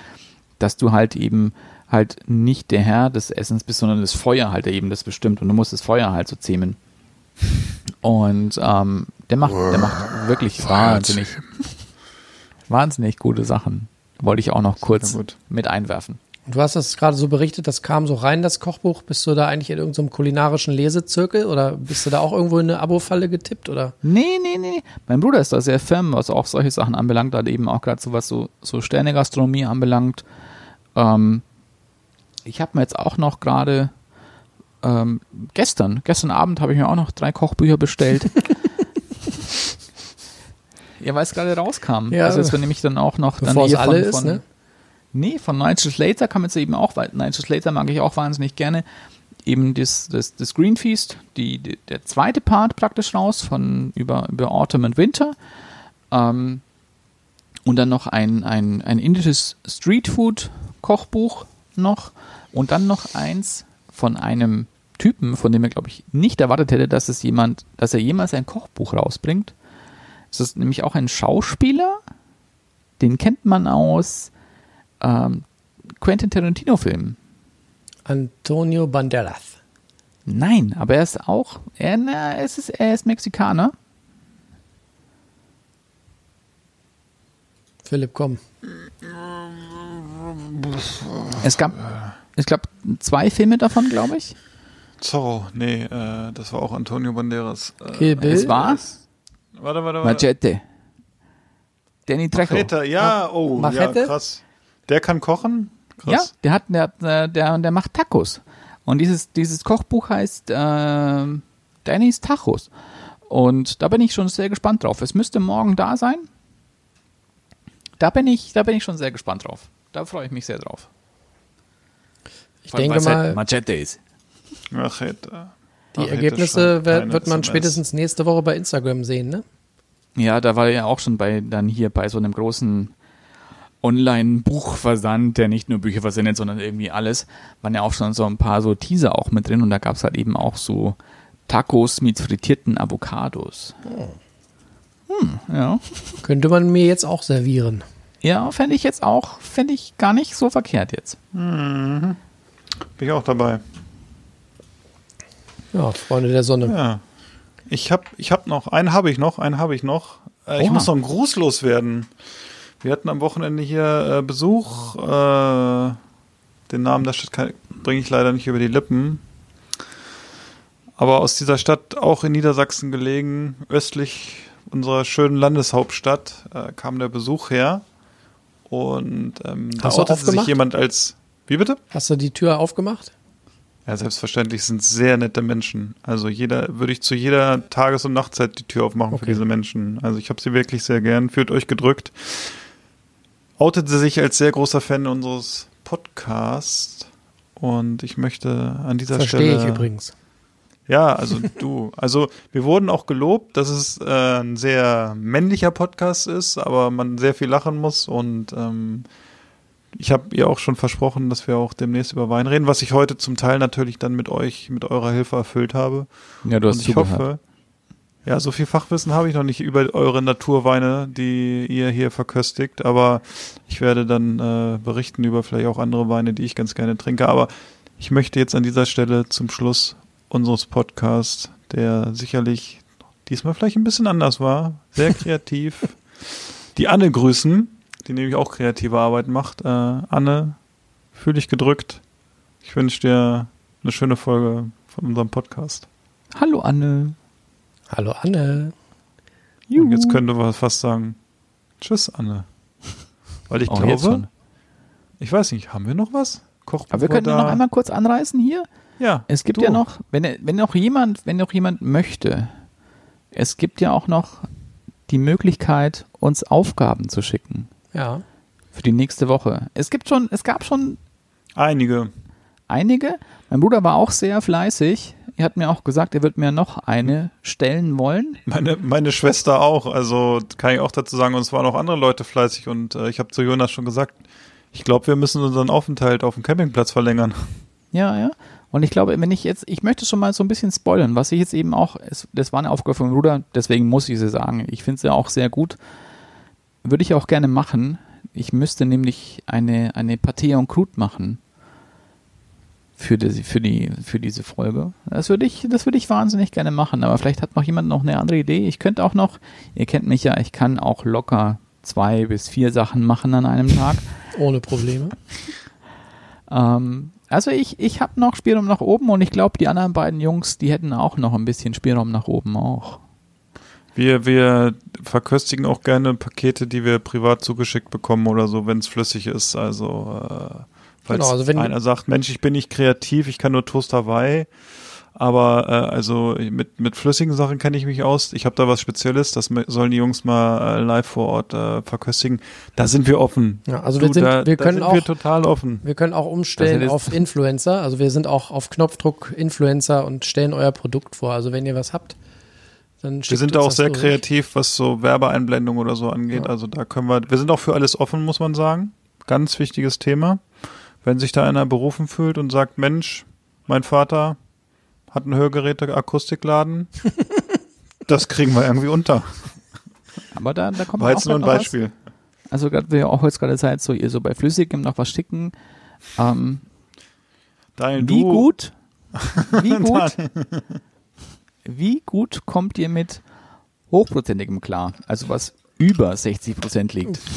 dass du halt eben halt nicht der Herr des Essens bist, sondern das Feuer halt eben das bestimmt und du musst das Feuer halt so zähmen. Und ähm, der macht, der macht wirklich wahnsinnig, wahnsinnig gute Sachen. Wollte ich auch noch kurz mit einwerfen. Und du hast das gerade so berichtet, das kam so rein, das Kochbuch. Bist du da eigentlich in irgendeinem kulinarischen Lesezirkel oder bist du da auch irgendwo in eine Abo-Falle getippt oder? Nee, nee, nee. Mein Bruder ist da sehr firm, was auch solche Sachen anbelangt, halt eben auch gerade so was so, so Sternegastronomie anbelangt. Ähm, ich habe mir jetzt auch noch gerade ähm, gestern, gestern Abend habe ich mir auch noch drei Kochbücher bestellt. ja, weil es gerade rauskam. Ja. also es war nämlich dann auch noch dann hier alle von, ist, von, ne? Nee, von Nigel Slater kam jetzt eben auch, weil Nigel Slater mag ich auch wahnsinnig gerne. Eben das, das, das Green Feast, die, die, der zweite Part praktisch raus von über, über Autumn and Winter. Ähm, und dann noch ein, ein, ein indisches Streetfood-Kochbuch noch. Und dann noch eins von einem Typen, von dem er, glaube ich, nicht erwartet hätte, dass es jemand, dass er jemals ein Kochbuch rausbringt. Es ist nämlich auch ein Schauspieler, den kennt man aus ähm, Quentin Tarantino-Filmen. Antonio Banderas. Nein, aber er ist auch, er, na, es ist, er ist Mexikaner. Philipp, komm. Es gab, ich glaube, zwei Filme davon, glaube ich. Zorro, nee, äh, das war auch Antonio Banderas. Äh, Kill Bill. Es war Warte, warte, warte. Machete. Danny Trejo. Machete, ja, oh, Machete? ja, krass. Der kann kochen? Krass. Ja, der hat, der, hat, äh, der, der macht Tacos. Und dieses, dieses Kochbuch heißt äh, Dannys Tacos. Und da bin ich schon sehr gespannt drauf. Es müsste morgen da sein. Da bin ich, da bin ich schon sehr gespannt drauf. Da freue ich mich sehr drauf. Ich denke mal, Machete ist. Machete. die Machete Ergebnisse wird, wird man SMS. spätestens nächste Woche bei Instagram sehen, ne? Ja, da war er ja auch schon bei dann hier bei so einem großen Online-Buchversand, der nicht nur Bücher versendet, sondern irgendwie alles, waren ja auch schon so ein paar so Teaser auch mit drin und da gab es halt eben auch so Tacos mit frittierten Avocados. Hm, ja. Könnte man mir jetzt auch servieren. Ja, fände ich jetzt auch, fände ich gar nicht so verkehrt jetzt. Bin ich auch dabei. Ja, Freunde der Sonne. Ja. Ich hab, ich hab noch, einen habe ich noch, einen habe ich noch. Äh, ich muss noch einen Gruß loswerden. Wir hatten am Wochenende hier äh, Besuch. Äh, den Namen der Stadt bringe ich leider nicht über die Lippen. Aber aus dieser Stadt, auch in Niedersachsen gelegen, östlich unserer schönen Landeshauptstadt, äh, kam der Besuch her. Und ähm, da outete sich jemand als. Wie bitte? Hast du die Tür aufgemacht? Ja, selbstverständlich sind sehr nette Menschen. Also jeder würde ich zu jeder Tages- und Nachtzeit die Tür aufmachen für Okay. diese Menschen. Also ich habe sie wirklich sehr gern. Fühlt euch gedrückt. Outete sich als sehr großer Fan unseres Podcasts. Und ich möchte an dieser Verstehe Stelle. ich übrigens. Ja, also du. Also wir wurden auch gelobt, dass es äh, ein sehr männlicher Podcast ist, aber man sehr viel lachen muss und ähm, ich habe ihr auch schon versprochen, dass wir auch demnächst über Wein reden, was ich heute zum Teil natürlich dann mit euch, mit eurer Hilfe erfüllt habe. Ja, du hast und ich zugehört. hoffe, ja, so viel Fachwissen habe ich noch nicht über eure Naturweine, die ihr hier verköstigt, aber ich werde dann äh, berichten über vielleicht auch andere Weine, die ich ganz gerne trinke. Aber ich möchte jetzt an dieser Stelle zum Schluss unseres Podcasts, der sicherlich diesmal vielleicht ein bisschen anders war, sehr kreativ, die Anne grüßen, die nämlich auch kreative Arbeit macht. Äh, Anne, fühl dich gedrückt. Ich wünsche dir eine schöne Folge von unserem Podcast. Hallo Anne. Hallo Anne. Und jetzt könnte man fast sagen, tschüss Anne. Weil ich Oh, jetzt glaube, schon. ich weiß nicht, haben wir noch was? Koch Aber wir können noch einmal kurz anreißen hier. Ja, Es gibt du. ja noch, wenn, wenn noch jemand, wenn noch jemand möchte, es gibt ja auch noch die Möglichkeit, uns Aufgaben zu schicken Ja. für die nächste Woche. Es gibt schon, es gab schon einige. einige. Mein Bruder war auch sehr fleißig. Er hat mir auch gesagt, er wird mir noch eine stellen wollen. Meine, meine Schwester auch. Also kann ich auch dazu sagen, und es waren auch andere Leute fleißig und äh, ich habe zu Jonas schon gesagt, ich glaube, wir müssen unseren Aufenthalt auf dem Campingplatz verlängern. Ja, ja. Und ich glaube, wenn ich jetzt, ich möchte schon mal so ein bisschen spoilern, was ich jetzt eben auch, das war eine Aufgabe von Bruder, deswegen muss ich sie sagen. Ich finde sie auch sehr gut. Würde ich auch gerne machen. Ich müsste nämlich eine, eine Pâté en croûte machen. Für, die, für, die, für diese Folge. Das würde ich, das würde ich wahnsinnig gerne machen, aber vielleicht hat noch jemand noch eine andere Idee. Ich könnte auch noch, ihr kennt mich ja, ich kann auch locker zwei bis vier Sachen machen an einem Tag. Ohne Probleme. Ähm, also ich, ich habe noch Spielraum nach oben und ich glaube, die anderen beiden Jungs, die hätten auch noch ein bisschen Spielraum nach oben auch. Wir, wir verköstigen auch gerne Pakete, die wir privat zugeschickt bekommen oder so, wenn es flüssig ist. Also äh, Falls Genau, also wenn- einer sagt, Mensch, ich bin nicht kreativ, ich kann nur Toast Hawaii, aber äh, also mit, mit flüssigen Sachen kenne ich mich aus. Ich habe da was Spezielles, das sollen die Jungs mal äh, live vor Ort äh, verköstigen. Da sind wir offen. Ja, also wir sind- da, wir da können sind auch- wir total offen. Wir können auch umstellen auf Influencer. Also wir sind auch auf Knopfdruck Influencer und stellen euer Produkt vor. Also wenn ihr was habt, dann Wir schickt sind da auch sehr durch. kreativ, was so Werbeeinblendung oder so angeht. Also da können wir, wir sind auch für alles offen, muss man sagen. Ganz wichtiges Thema. Wenn sich da einer berufen fühlt und sagt, Mensch, mein Vater hat einen Hörgeräte-Akustikladen, das kriegen wir irgendwie unter. Aber da, da kommt War jetzt auch nur ein noch was. Beispiel. Also gerade, wir auch jetzt gerade seid, so ihr so bei Flüssigem noch was schicken. Ähm, Daniel, wie du, gut, wie gut, wie gut kommt ihr mit hochprozentigem klar? Also was über 60 Prozent liegt.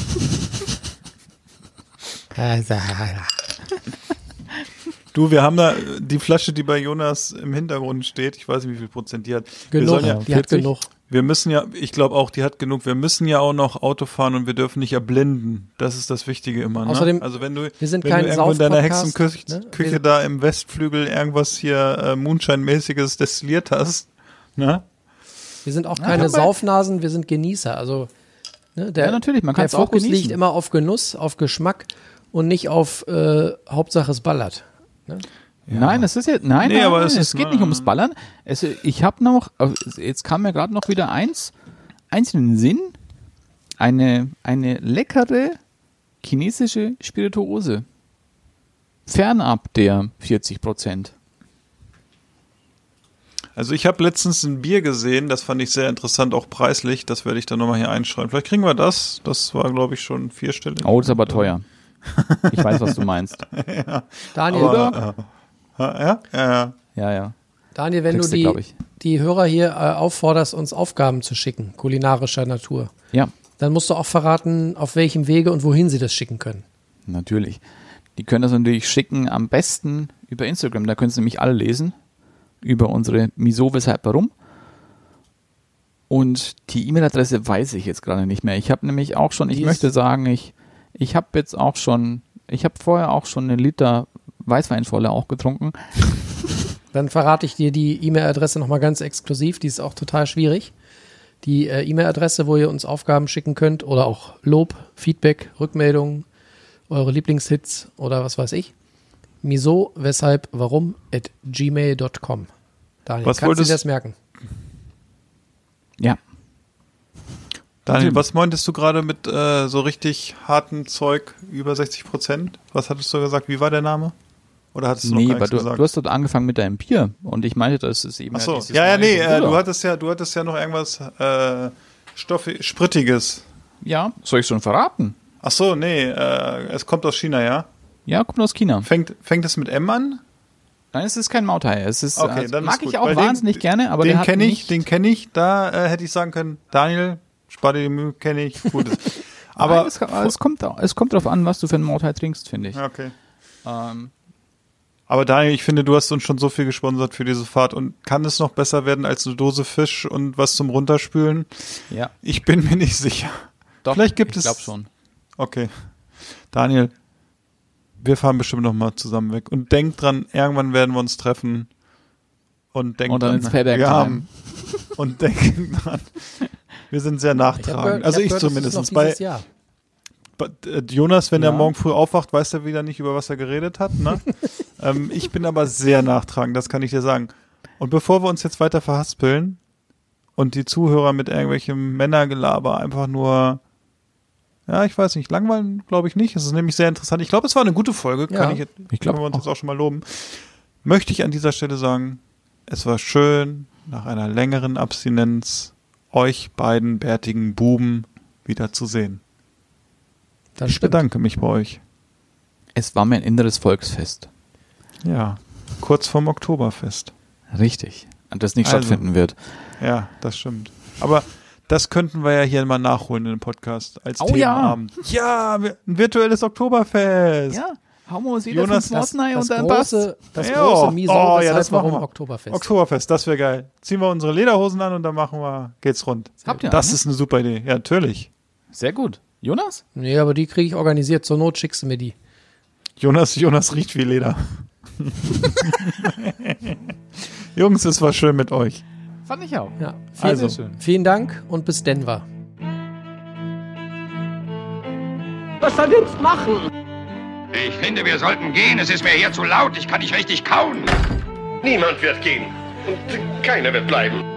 du, wir haben da die Flasche, die bei Jonas im Hintergrund steht. Ich weiß nicht, wie viel Prozent die hat. Genug, ja, die hat 40? genug. wir müssen ja, ich glaube auch, die hat genug. Wir müssen ja auch noch Auto fahren und wir dürfen nicht erblinden. Das ist das Wichtige immer. Ne? Außerdem, also wenn du, wir sind wenn kein du irgendwo in deiner Hexenküche ne? Küche da im Westflügel irgendwas hier äh, Moonshine-mäßiges destilliert hast, ne? Wir sind auch Ja, keine man- Saufnasen, wir sind Genießer. Also ne, der, Ja, natürlich, man der Fokus liegt immer auf Genuss, auf Geschmack und nicht auf äh, Hauptsache es ballert. Nein, es ist ja, nein, Nee, nein, aber nein, es es, geht nicht ums Ballern. Es, ich habe noch, äh, jetzt kam mir gerade noch wieder eins, eins in den Sinn, eine, eine leckere chinesische Spirituose. Fernab der 40 Prozent. Also ich habe letztens ein Bier gesehen, das fand ich sehr interessant, auch preislich. Das werde ich dann nochmal hier einschreiben. Vielleicht kriegen wir das. Das war, glaube ich, schon vierstellig. Oh, das ist aber teuer. Ich weiß, was du meinst. Daniel, Aber, äh, ja, ja, ja. Ja, ja. Daniel, wenn kriegst du die, ich. die Hörer hier äh, aufforderst, uns Aufgaben zu schicken, kulinarischer Natur, Ja, dann musst du auch verraten, auf welchem Wege und wohin sie das schicken können. natürlich. Die können das natürlich schicken, am besten über Instagram. Da können sie nämlich alle lesen. Über unsere Miso, weshalb, warum. Und die E-Mail-Adresse weiß ich jetzt gerade nicht mehr. Ich habe nämlich auch schon, ich möchte sagen, ich, ich habe jetzt auch schon, ich habe vorher auch schon einen Liter Weißweinvolle auch getrunken. Dann verrate ich dir die E-Mail-Adresse nochmal ganz exklusiv, die ist auch total schwierig. Die äh, E-Mail-Adresse, wo ihr uns Aufgaben schicken könnt oder auch Lob, Feedback, Rückmeldungen, eure Lieblingshits oder was weiß ich. Miso, weshalb, warum at gmail.com. Daniel, Was kannst du wolltest- dir das merken? Ja. Daniel, was meintest du gerade mit äh, so richtig hartem Zeug über 60 Prozent? Was hattest du gesagt? Wie war der Name? Oder hattest du Nee, noch gar du, gesagt? du hast dort angefangen mit deinem Bier und ich meinte, das ist eben Ach so, dieses ja, ja, neue nee, äh, du hattest ja, du hattest ja noch irgendwas äh, Stoffi Sprittiges. Ja, soll ich schon verraten? Ach so, nee, äh, es kommt aus China, ja? Ja, kommt aus China. Fängt, fängt es mit M an? Nein, es ist kein Mauthai. Es ist, Okay, dann mag ist gut. ich auch Weil wahnsinnig den, gerne, aber den der hat kenne ich, nicht, den kenne ich. Da äh, hätte ich sagen können, Daniel, spar dir die Mühe, kenne ich. Gut. Aber Nein, es, es, kommt, es kommt darauf an, was du für einen Mauthai trinkst, finde ich. Okay. Ähm, Aber Daniel, ich finde, du hast uns schon so viel gesponsert für diese Fahrt und kann es noch besser werden als eine Dose Fisch und was zum Runterspülen? ja, Ich bin mir nicht sicher. doch, Vielleicht gibt ich es- glaube schon. Okay. Daniel, wir fahren bestimmt noch mal zusammen weg. Und denk dran, irgendwann werden wir uns treffen. Und denk Und dann dran, ins Payback wir Time. haben Und denk dran, wir sind sehr nachtragend. also ich gehört, zumindest. Bei, bei äh, Jonas, wenn er Ja. morgen früh aufwacht, weiß er wieder nicht, über was er geredet hat. Ne? ähm, ich bin aber sehr nachtragend, das kann ich dir sagen. Und bevor wir uns jetzt weiter verhaspeln und die Zuhörer mit irgendwelchem Männergelaber einfach nur ja, ich weiß nicht, langweilen glaube ich nicht. Es ist nämlich sehr interessant. Ich glaube, es war eine gute Folge, Ja, kann ich, ich glaub können wir uns auch. jetzt auch schon mal loben. Möchte ich an dieser Stelle sagen, es war schön, nach einer längeren Abstinenz euch beiden bärtigen Buben wieder zu sehen. Das Ich stimmt. bedanke mich bei euch. Es war mein inneres Volksfest. Ja, kurz vorm Oktoberfest. Richtig. Und das nicht Also. stattfinden wird. Ja, das stimmt. Aber das könnten wir ja hier mal nachholen in dem Podcast als Oh ja. Themenabend. Ja, wir- ein virtuelles Oktoberfest. Ja, hauen wir uns jeder Jonas, Das, das und dann passt. große, das Ja. große Miso, Oh, ja, weshalb, das machen warum wir. Oktoberfest. Oktoberfest, das wäre geil. Ziehen wir unsere Lederhosen an und dann machen wir, geht's rund. Habt ihr das eine? ist eine super Idee. Ja, natürlich. Sehr gut. Jonas? Nee, aber die kriege ich organisiert. Zur Not schickst du mir die. Jonas, Jonas riecht wie Leder. Jungs, es war schön mit euch. Fand ich auch. Ja, vielen, Also. Sehr schön. vielen Dank und bis Denver. Was soll jetzt machen? Ich finde, wir sollten gehen. Es ist mir hier zu laut. Ich kann nicht richtig kauen. Niemand wird gehen. Und keiner wird bleiben.